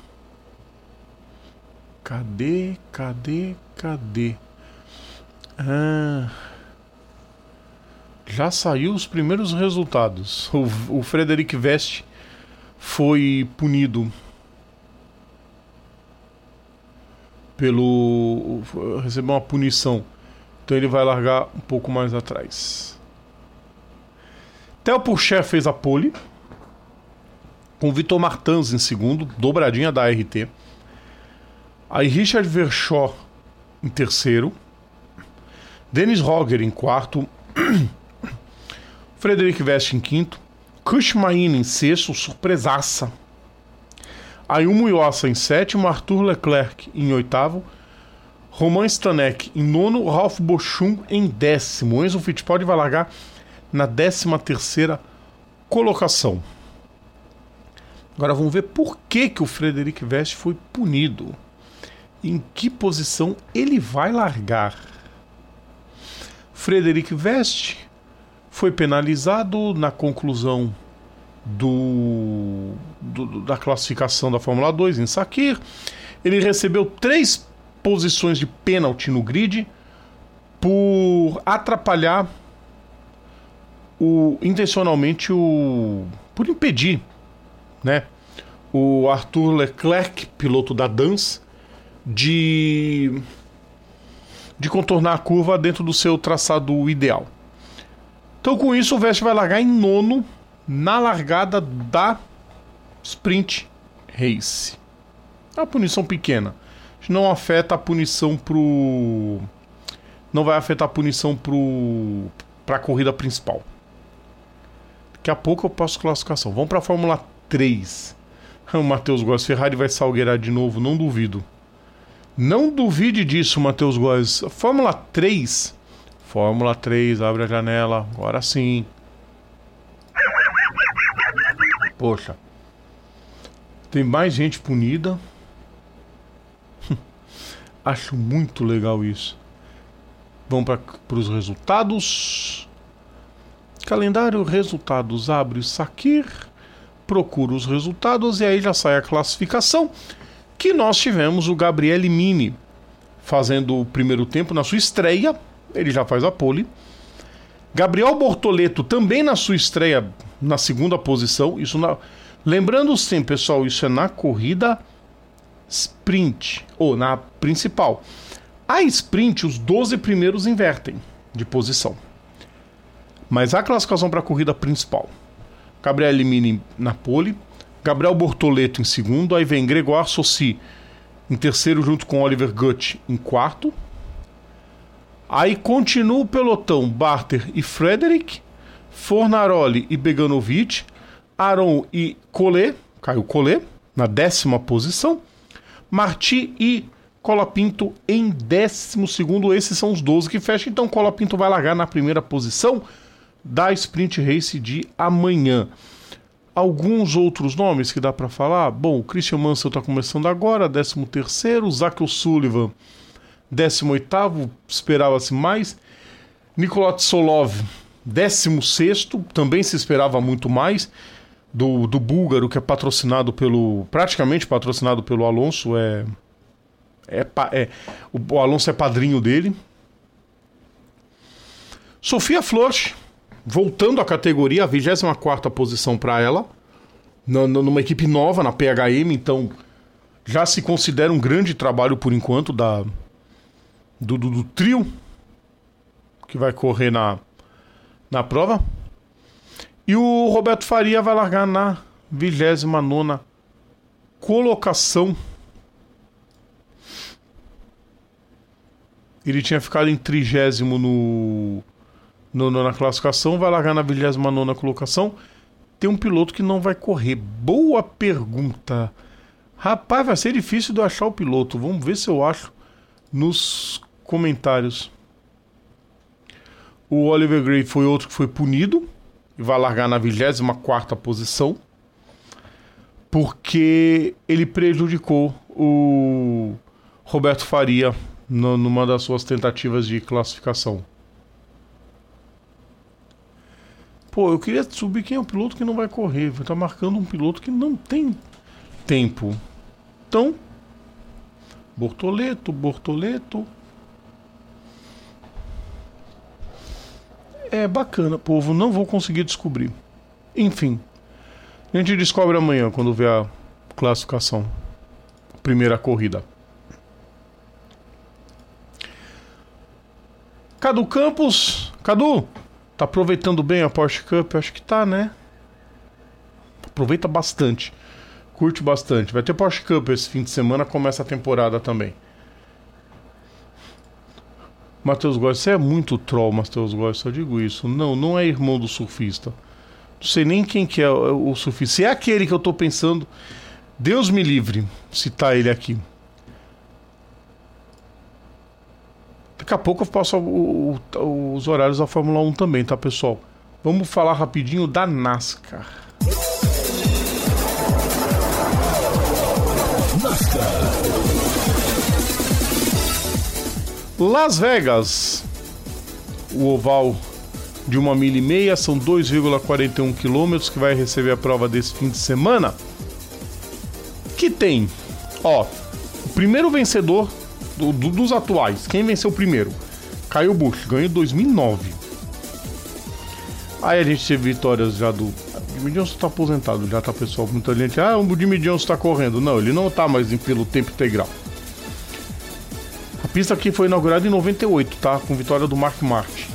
Cadê, cadê, cadê? Ah, já saiu os primeiros resultados. O, o Frederic Vest foi punido pelo recebeu uma punição. Então ele vai largar um pouco mais atrás. Theo Pourchaire fez a pole com Vitor Martins em segundo, dobradinha da RT. Aí Richard Vershaw em terceiro. Dennis Roger em quarto. (clears throat) Frederic Vest em quinto. Kush em sexto, surpresaça. Ayumu Yossa em sétimo, Arthur Leclerc em oitavo, Roman Stanek em nono, Ralph Bochum em décimo. Enzo Fittipaldi vai largar na décima terceira colocação. Agora vamos ver por que, que o Frederic Vest foi punido. Em que posição ele vai largar? Frederic Vest foi penalizado na conclusão do, do, da classificação da Fórmula 2 em Sakir. Ele recebeu três posições de pênalti no grid por atrapalhar o, intencionalmente o por impedir, né, o Arthur Leclerc, piloto da Dance, de de contornar a curva dentro do seu traçado ideal. Então, com isso, o Vest vai largar em nono na largada da Sprint Race. É uma punição pequena. Não afeta a punição pro. Não vai afetar a punição pro. pra corrida principal. Daqui a pouco eu passo classificação. Vamos pra Fórmula 3. (laughs) O Matheus Góes Ferrari vai salgueirar de novo, não duvido. Não duvide disso, Matheus Góes. Fórmula 3. Fórmula 3, abre a janela. Agora sim. Poxa. Tem mais gente punida. (laughs) Acho muito legal isso. Vamos para os resultados. Calendário resultados. Abre o Sakir. Procura os resultados e aí já sai a classificação. Que nós tivemos o Gabriele Mini fazendo o primeiro tempo na sua estreia. Ele já faz a pole. Gabriel Bortoleto também na sua estreia na segunda posição. Isso na... Lembrando sim, pessoal, isso é na corrida sprint, ou na principal. A sprint, os 12 primeiros invertem de posição. Mas a classificação para a corrida principal. Gabriel Mini na pole, Gabriel Bortoleto em segundo, aí vem Gregor Sossi em terceiro junto com Oliver Gutt em quarto. Aí continua o pelotão Barter e Frederick, Fornaroli e Beganovic, Aron e Collet, Caio Collet, na décima posição. Marti e Colapinto em décimo segundo. Esses são os 12 que fecham. Então Colapinto vai largar na primeira posição da Sprint Race de amanhã. Alguns outros nomes que dá para falar. Bom, o Christian Mansell está começando agora, 13 terceiro. Zach O'Sullivan, 18 oitavo, esperava-se mais. Nikolai Solov, 16 sexto, também se esperava muito mais do, do búlgaro, que é patrocinado pelo. praticamente patrocinado pelo Alonso, é. É, é, o Alonso é padrinho dele. Sofia Flores, voltando à categoria, a 24 posição para ela, numa equipe nova, na PHM, então já se considera um grande trabalho por enquanto da, do, do, do trio que vai correr na, na prova. E o Roberto Faria vai largar na 29 colocação. Ele tinha ficado em trigésimo no, no, na classificação, vai largar na 29 colocação. Tem um piloto que não vai correr. Boa pergunta. Rapaz, vai ser difícil de achar o piloto. Vamos ver se eu acho nos comentários. O Oliver Gray foi outro que foi punido e vai largar na 24 posição, porque ele prejudicou o Roberto Faria numa das suas tentativas de classificação. Pô, eu queria subir quem é o piloto que não vai correr. Vai estar tá marcando um piloto que não tem tempo. Então, Bortoleto, Bortoleto. É bacana, povo. Não vou conseguir descobrir. Enfim, a gente descobre amanhã quando ver a classificação. Primeira corrida. Cadu Campos. Cadu, tá aproveitando bem a Porsche Cup? Acho que tá, né? Aproveita bastante. Curte bastante. Vai ter Porsche Cup esse fim de semana, começa a temporada também. Matheus Góes, você é muito troll, Matheus Góes, só digo isso. Não, não é irmão do surfista. Não sei nem quem que é o, surfista. Se é aquele que eu tô pensando, Deus me livre citar ele aqui. Daqui a pouco eu passo o, o, os horários da Fórmula 1 também, tá, pessoal? Vamos falar rapidinho da NASCAR. Las Vegas. O oval de uma milha e meia são 2,41 quilômetros que vai receber a prova desse fim de semana. Que tem, ó, o primeiro vencedor do, do, dos atuais. Quem venceu primeiro? Caio Bush, ganhou em 2009. Aí a gente teve vitórias já do. O Jimmy Johnson tá aposentado, já tá pessoal. Muita gente. Ah, o Jimmy Johnson tá correndo. Não, ele não tá mais pelo tempo integral. A pista aqui foi inaugurada em 98, tá? Com vitória do Mark Martin.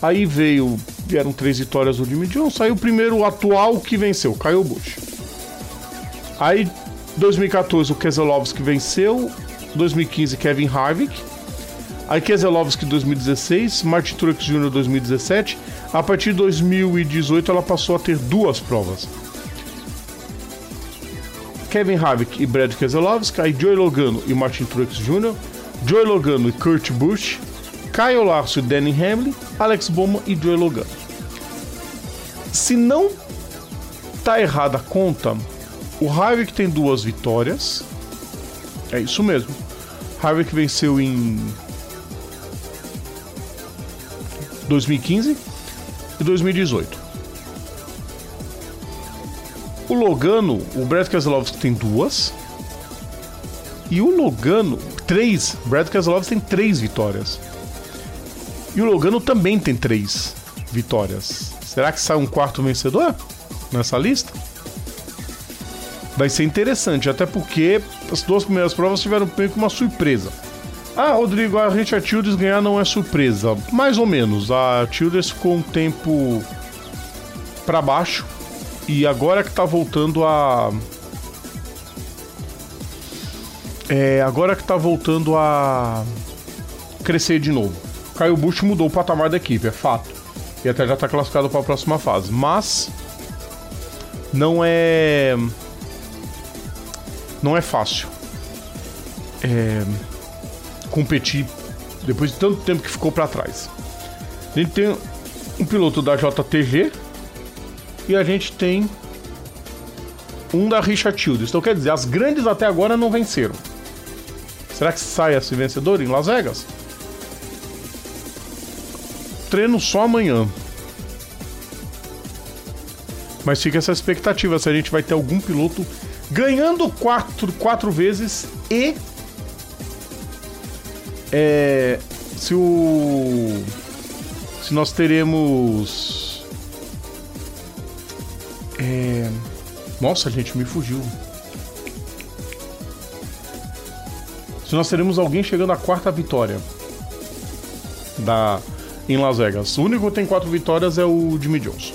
Aí veio, vieram três vitórias do Jimmy Johnson, saiu o primeiro atual que venceu, Kyle Busch. Aí 2014 o Keselowski venceu, 2015 Kevin Harvick, aí Keselowski 2016, Martin Truex Jr. 2017, a partir de 2018 ela passou a ter duas provas. Kevin Harvick e Brad Keselowski, aí Joey Logano e Martin Truex Jr., Joey Logano e Kurt Busch, Kyle Larson e Danny Hamlin, Alex Bowman e Joey Logano. Se não tá errada a conta, o Harvick tem duas vitórias. É isso mesmo. Harvick venceu em 2015 e 2018. O Logano, o Brad Keselowski tem duas. E o Logano, três. Brad Keselowski tem três vitórias. E o Logano também tem três vitórias. Será que sai um quarto vencedor nessa lista? Vai ser interessante, até porque as duas primeiras provas tiveram meio que uma surpresa. Ah, Rodrigo, a Richard Childress ganhar não é surpresa. Mais ou menos. A Childress ficou um tempo para baixo e agora que tá voltando a. É, agora que tá voltando a crescer de novo. Caio Bush mudou o patamar da equipe, é fato. E até já tá classificado para a próxima fase. Mas não é não é fácil é, competir depois de tanto tempo que ficou para trás. A gente tem um piloto da JTG, e a gente tem um da Richard Childress. Então quer dizer, as grandes até agora não venceram. Será que sai esse vencedor em Las Vegas? Treino só amanhã. Mas fica essa expectativa se a gente vai ter algum piloto ganhando quatro, quatro vezes e é, se o se nós teremos é... Nossa, gente, me fugiu. Se nós teremos alguém chegando à quarta vitória da em Las Vegas. O único que tem quatro vitórias é o Jimmy Johnson.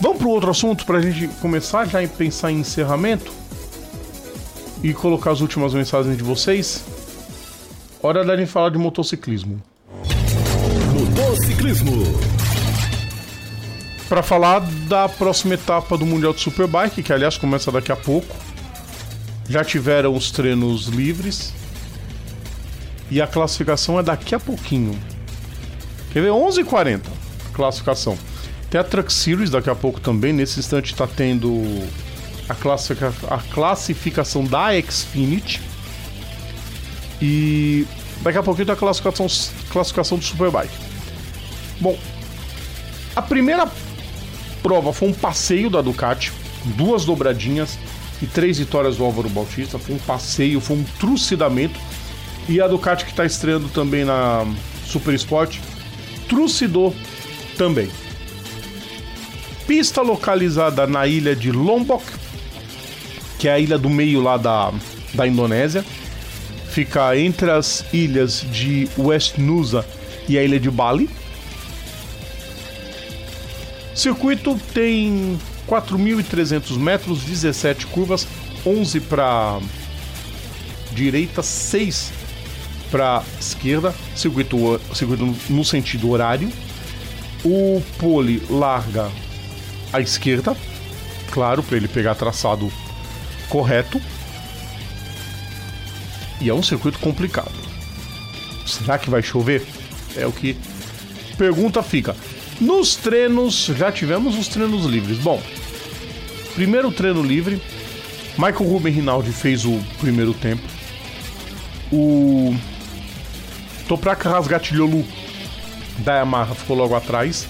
Vamos para outro assunto para a gente começar já a pensar em encerramento e colocar as últimas mensagens de vocês. Hora da gente falar de motociclismo. Motociclismo para falar da próxima etapa do Mundial de Superbike, que aliás começa daqui a pouco. Já tiveram os treinos livres. E a classificação é daqui a pouquinho. Quer ver? 11h40 classificação. Tem a Truck Series daqui a pouco também. Nesse instante está tendo a, a classificação da Xfinity. E daqui a pouquinho tem a classificação, classificação do Superbike. Bom, a primeira prova foi um passeio da Ducati, duas dobradinhas e três vitórias do Álvaro Bautista. Foi um passeio, foi um trucidamento. E a Ducati que está estreando também na Super Sport, trucidou também. Pista localizada na ilha de Lombok, que é a ilha do meio lá da, da Indonésia. Fica entre as ilhas de West Nusa e a ilha de Bali. Circuito tem 4.300 metros, 17 curvas, 11 para direita, 6 para esquerda, circuito, circuito no sentido horário. O pole larga à esquerda, claro, para ele pegar traçado correto. E é um circuito complicado. Será que vai chover? É o que pergunta fica. Nos treinos, já tivemos os treinos livres. Bom, primeiro treino livre, Michael Ruben Rinaldi fez o primeiro tempo. O Toprak Rasgatiolu da Yamaha ficou logo atrás,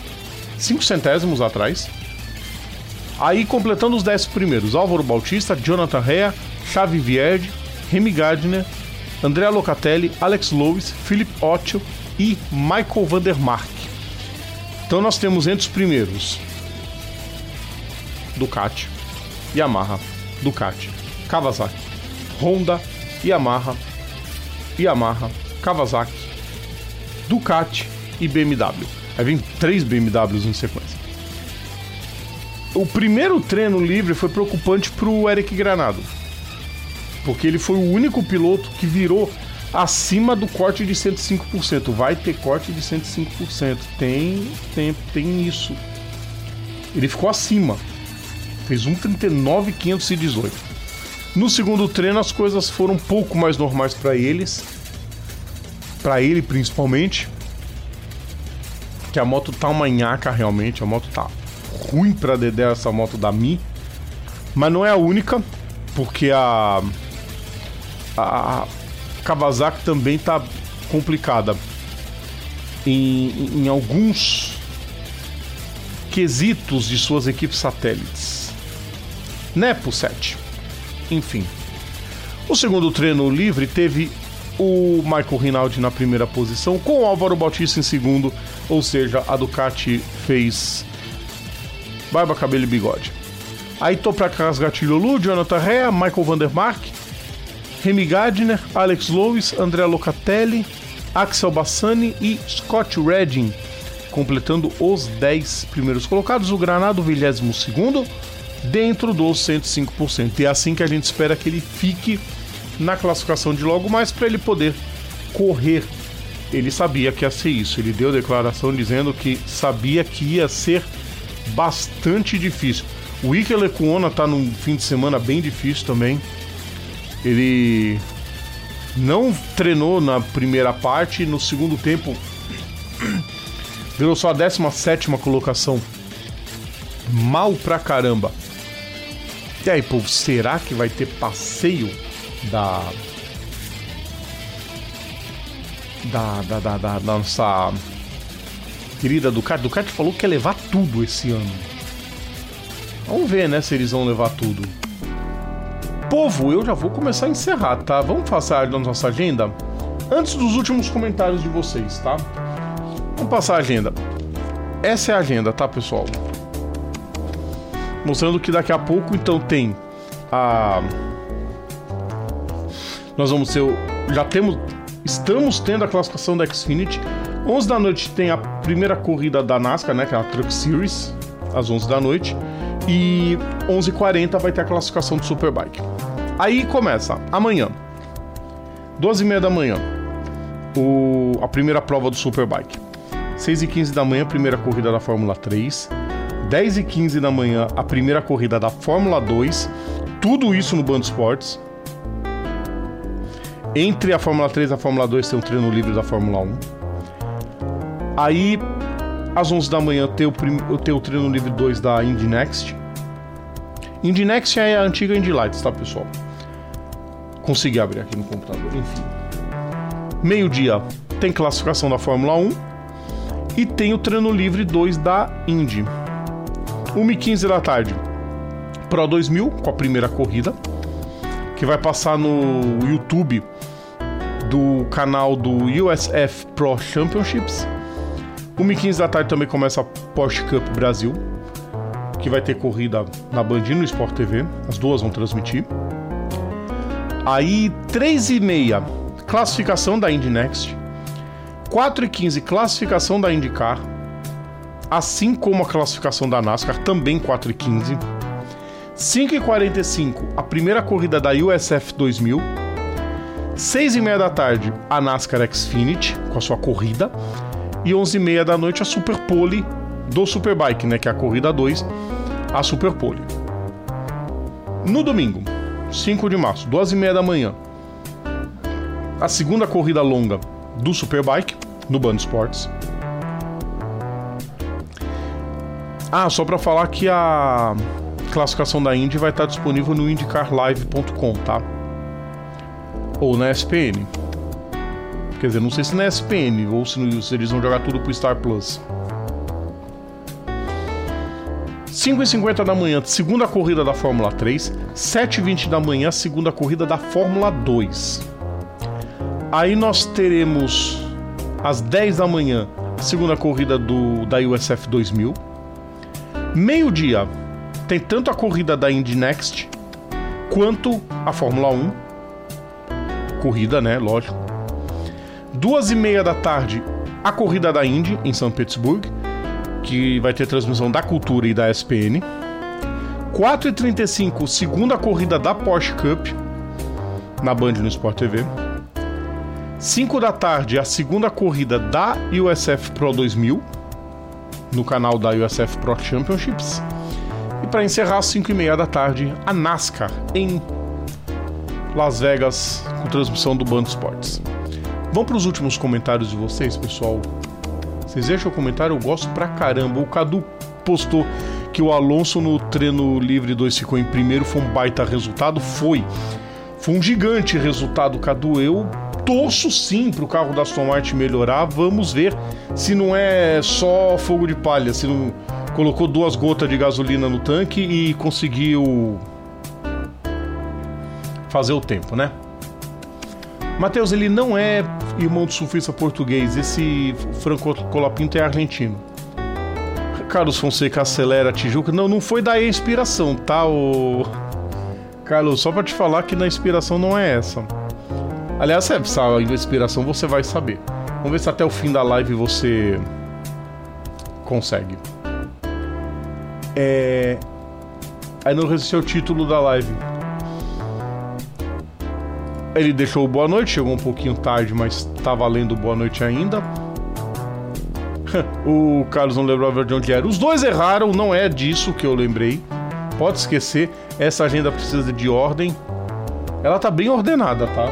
5 centésimos atrás. Aí completando os 10 primeiros, Álvaro Bautista, Jonathan Rea, Xavi Vierge, Remy Gardner, Andrea Locatelli, Alex Lois, Philip Otto e Michael Vandermark. Então nós temos entre os primeiros Ducati, Yamaha, Ducati, Kawasaki, Honda, Yamaha, Yamaha, Kawasaki, Ducati e BMW. Aí vem três BMWs em sequência. O primeiro treino livre foi preocupante para o Eric Granado, porque ele foi o único piloto que virou acima do corte de 105%. Vai ter corte de 105%. Tem, tem, tem isso. Ele ficou acima. Fez 1,39,518. No segundo treino as coisas foram um pouco mais normais para eles. Para ele principalmente. Que a moto tá uma nhaca realmente, a moto tá ruim para Dedé essa moto da Mi. Mas não é a única, porque a a Kawasaki também tá complicada em, em alguns quesitos de suas equipes satélites. Nepo 7. Enfim. O segundo treino livre teve o Michael Rinaldi na primeira posição, com o Álvaro Bautista em segundo, ou seja, a Ducati fez barba, cabelo e bigode. Aí Toprak Gatilholu, Jonathan Rea, Michael Vandermark, Remy Gardner, Alex Lewis, André Locatelli, Axel Bassani e Scott Redding, completando os 10 primeiros colocados, o Granado 22 dentro dos 105%. E é assim que a gente espera que ele fique na classificação de logo mais para ele poder correr. Ele sabia que ia ser isso. Ele deu declaração dizendo que sabia que ia ser bastante difícil. O Iker Lecuona tá num fim de semana bem difícil também. Ele não treinou na primeira parte, no segundo tempo virou só a 17 colocação. Mal pra caramba. E aí, povo, será que vai ter passeio da. Da, da, da, da, da nossa querida Ducati? Ducati falou que quer levar tudo esse ano. Vamos ver, né, se eles vão levar tudo. Povo, eu já vou começar a encerrar, tá? Vamos passar a nossa agenda? Antes dos últimos comentários de vocês, tá? Vamos passar a agenda. Essa é a agenda, tá, pessoal? Mostrando que daqui a pouco, então, tem a. Nós vamos ter. Já temos. Estamos tendo a classificação da Xfinity. 11 da noite tem a primeira corrida da NASCAR, né? Que é a Truck Series, às 11 da noite. E 11h40 vai ter a classificação do Superbike. Aí começa, amanhã, 12h30 da manhã, o, a primeira prova do Superbike. 6h15 da manhã, primeira corrida da Fórmula 3. 10h15 da manhã, a primeira corrida da Fórmula 2. Tudo isso no Band Esportes. Entre a Fórmula 3 e a Fórmula 2 tem um treino livre da Fórmula 1. Aí, às 11 da manhã, tem o, prim... tem o treino livre 2 da Indy Next. Indy Next é a antiga Indy Lights, tá, pessoal? Consegui abrir aqui no computador, enfim. Meio-dia tem classificação da Fórmula 1 e tem o treino livre 2 da Indy. 1h15 da tarde, Pro 2000 com a primeira corrida, que vai passar no YouTube do canal do USF Pro Championships. 1h15 da tarde também começa a Porsche Cup Brasil, que vai ter corrida na Band no Sport TV. As duas vão transmitir. Aí, 3 e meia, classificação da Indy Next. 4 e 15, classificação da IndyCar. Assim como a classificação da NASCAR, também 4 e 15. 5 e 45, a primeira corrida da USF 2000. 6 e meia da tarde, a NASCAR Xfinity, com a sua corrida. E 11 e meia da noite, a Super Pole do Superbike, né, que é a corrida 2, a Super Pole. No domingo, 5 de março, 2 e meia da manhã. A segunda corrida longa do Superbike, no Band Sports. Ah, só para falar que a classificação da Indy vai estar disponível no IndyCarLive.com, tá? Ou na SPN. Quer dizer, não sei se na SPN ou se, se eles vão jogar tudo pro Star Plus. 5h50 da manhã, segunda corrida da Fórmula 3. 7h20 da manhã, segunda corrida da Fórmula 2. Aí nós teremos às 10 da manhã, segunda corrida do, da USF 2000. Meio-dia, tem tanto a corrida da Indy Next quanto a Fórmula 1. corrida, né? Lógico. Duas e meia da tarde, a corrida da Indy em São Petersburgo, que vai ter transmissão da Cultura e da SPN. 4h35, segunda corrida da Porsche Cup, na Band no Sport TV. 5 da tarde, a segunda corrida da USF Pro 2000, no canal da USF Pro Championships. E para encerrar, às 5 e meia da tarde, a NASCAR em Las Vegas, com transmissão do Band Esportes. Vamos para os últimos comentários de vocês, pessoal. Vocês deixam o comentário, eu gosto pra caramba. O Cadu postou que o Alonso no treino livre 2 ficou em primeiro, foi um baita resultado. Foi. Foi um gigante resultado, Cadu. Eu torço sim para o carro da Aston Martin melhorar. Vamos ver se não é só fogo de palha, se não colocou duas gotas de gasolina no tanque e conseguiu fazer o tempo, né? Matheus, ele não é irmão do surfista português, esse Franco Colapinto é argentino. Carlos Fonseca acelera a Tijuca. Não, não foi da inspiração, tá? O... Carlos, só pra te falar que na inspiração não é essa. Aliás, se é a inspiração você vai saber. Vamos ver se até o fim da live você consegue. É. Aí não resistiu o título da live. Ele deixou boa noite, chegou um pouquinho tarde, mas tá valendo boa noite ainda. (laughs) o Carlos não lembrava de onde era. Os dois erraram, não é disso que eu lembrei. Pode esquecer, essa agenda precisa de ordem. Ela tá bem ordenada, tá?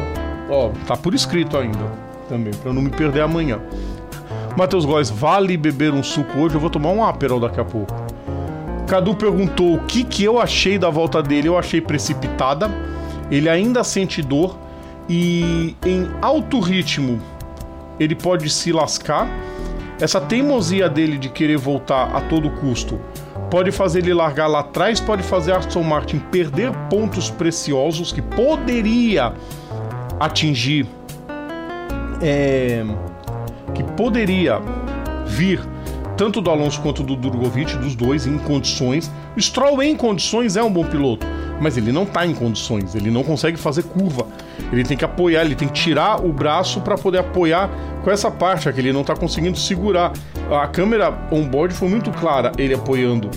Ó, tá por escrito ainda também, para não me perder amanhã. Matheus Góes, vale beber um suco hoje? Eu vou tomar um Aperol daqui a pouco. Cadu perguntou o que, que eu achei da volta dele. Eu achei precipitada. Ele ainda sente dor e em alto ritmo ele pode se lascar. Essa teimosia dele de querer voltar a todo custo pode fazer ele largar lá atrás, pode fazer Aston Martin perder pontos preciosos que poderia atingir, é, que poderia vir tanto do Alonso quanto do Drogovic, dos dois em condições. O Stroll em condições é um bom piloto, mas ele não está em condições, ele não consegue fazer curva. Ele tem que apoiar, ele tem que tirar o braço para poder apoiar com essa parte que ele não está conseguindo segurar. A câmera on-board foi muito clara, ele apoiando.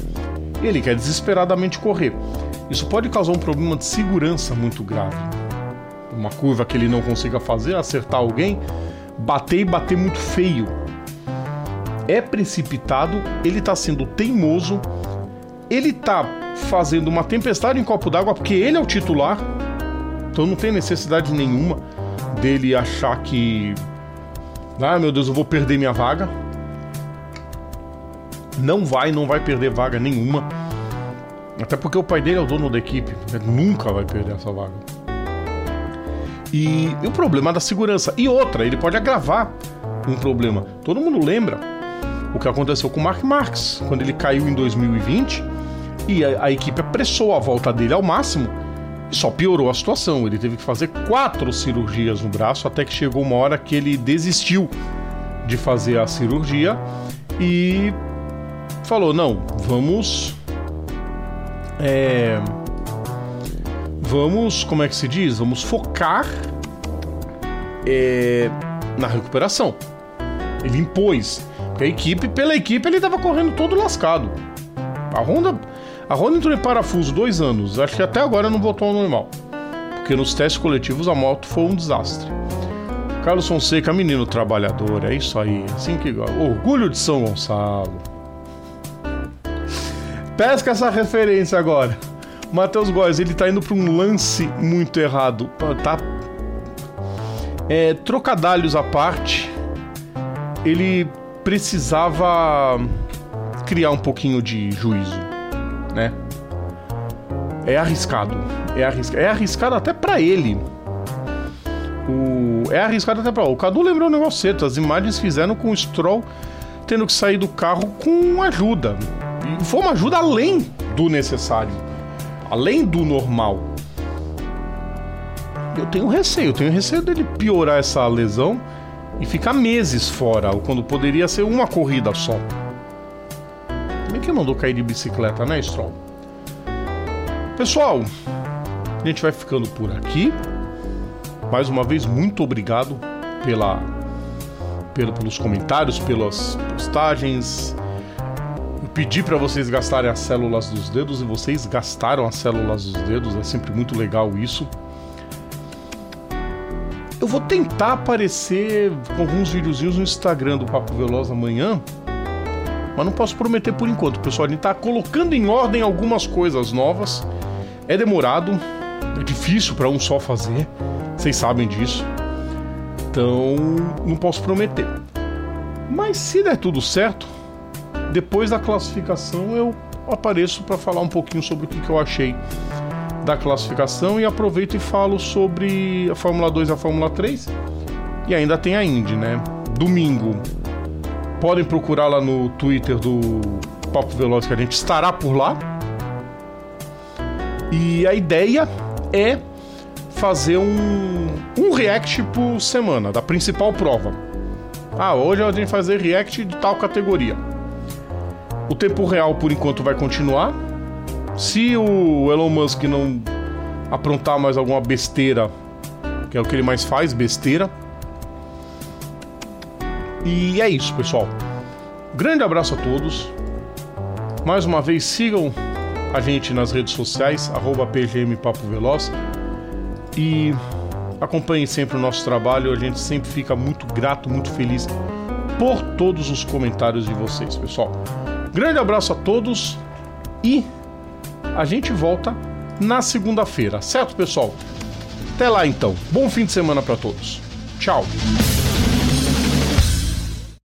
Ele quer desesperadamente correr. Isso pode causar um problema de segurança muito grave. Uma curva que ele não consiga fazer, acertar alguém, bater e bater muito feio. É precipitado, ele está sendo teimoso, ele está fazendo uma tempestade em copo d'água porque ele é o titular, então não tem necessidade nenhuma dele achar que. Ah, meu Deus, eu vou perder minha vaga. Não vai, não vai perder vaga nenhuma. Até porque o pai dele é o dono da equipe. Ele nunca vai perder essa vaga. E, e o problema da segurança. E outra, ele pode agravar um problema. Todo mundo lembra o que aconteceu com o Mark Marx, quando ele caiu em 2020 e a, a equipe apressou a volta dele ao máximo e só piorou a situação. Ele teve que fazer quatro cirurgias no braço até que chegou uma hora que ele desistiu de fazer a cirurgia e falou: não, vamos. É, vamos, como é que se diz? Vamos focar é, na recuperação. Ele impôs. A equipe, pela equipe, ele estava correndo todo lascado. A Honda a Honda entrou em parafuso dois anos, acho que até agora não voltou ao normal. Porque nos testes coletivos a moto foi um desastre. Carlos Fonseca, menino trabalhador, é isso aí, assim que Orgulho de São Gonçalo. Pesca essa referência agora. Matheus Góes, ele tá indo para um lance muito errado. Tá. É, trocadalhos à parte, ele precisava criar um pouquinho de juízo né? É arriscado. É arriscado, é arriscado até para ele. O... É arriscado até para o Cadu lembrou um negócio certo. As imagens fizeram com o Stroll tendo que sair do carro com ajuda. E foi uma ajuda além do necessário, além do normal. Eu tenho receio, eu tenho receio dele piorar essa lesão e ficar meses fora, quando poderia ser uma corrida só que mandou cair de bicicleta, né, Stroll? Pessoal, a gente vai ficando por aqui. Mais uma vez, muito obrigado pela, pelo, pelos comentários, pelas postagens. Eu pedi para vocês gastarem as células dos dedos e vocês gastaram as células dos dedos, é sempre muito legal isso. Eu vou tentar aparecer com alguns videozinhos no Instagram do Papo Veloz amanhã, mas não posso prometer por enquanto, pessoal. A gente tá colocando em ordem algumas coisas novas. É demorado, é difícil para um só fazer, vocês sabem disso. Então, não posso prometer. Mas se der tudo certo, depois da classificação eu apareço para falar um pouquinho sobre o que, que eu achei da classificação e aproveito e falo sobre a Fórmula 2 e a Fórmula 3. E ainda tem a Indy, né? Domingo. Podem procurar lá no Twitter do Papo Veloz que a gente estará por lá. E a ideia é fazer um, um react por semana da principal prova. Ah, hoje a gente fazer react de tal categoria. O tempo real por enquanto vai continuar, se o Elon Musk não aprontar mais alguma besteira, que é o que ele mais faz, besteira. E é isso, pessoal. Grande abraço a todos. Mais uma vez, sigam a gente nas redes sociais, arroba PGM Papo Veloz. E acompanhem sempre o nosso trabalho. A gente sempre fica muito grato, muito feliz por todos os comentários de vocês, pessoal. Grande abraço a todos e a gente volta na segunda-feira, certo, pessoal? Até lá então. Bom fim de semana para todos. Tchau.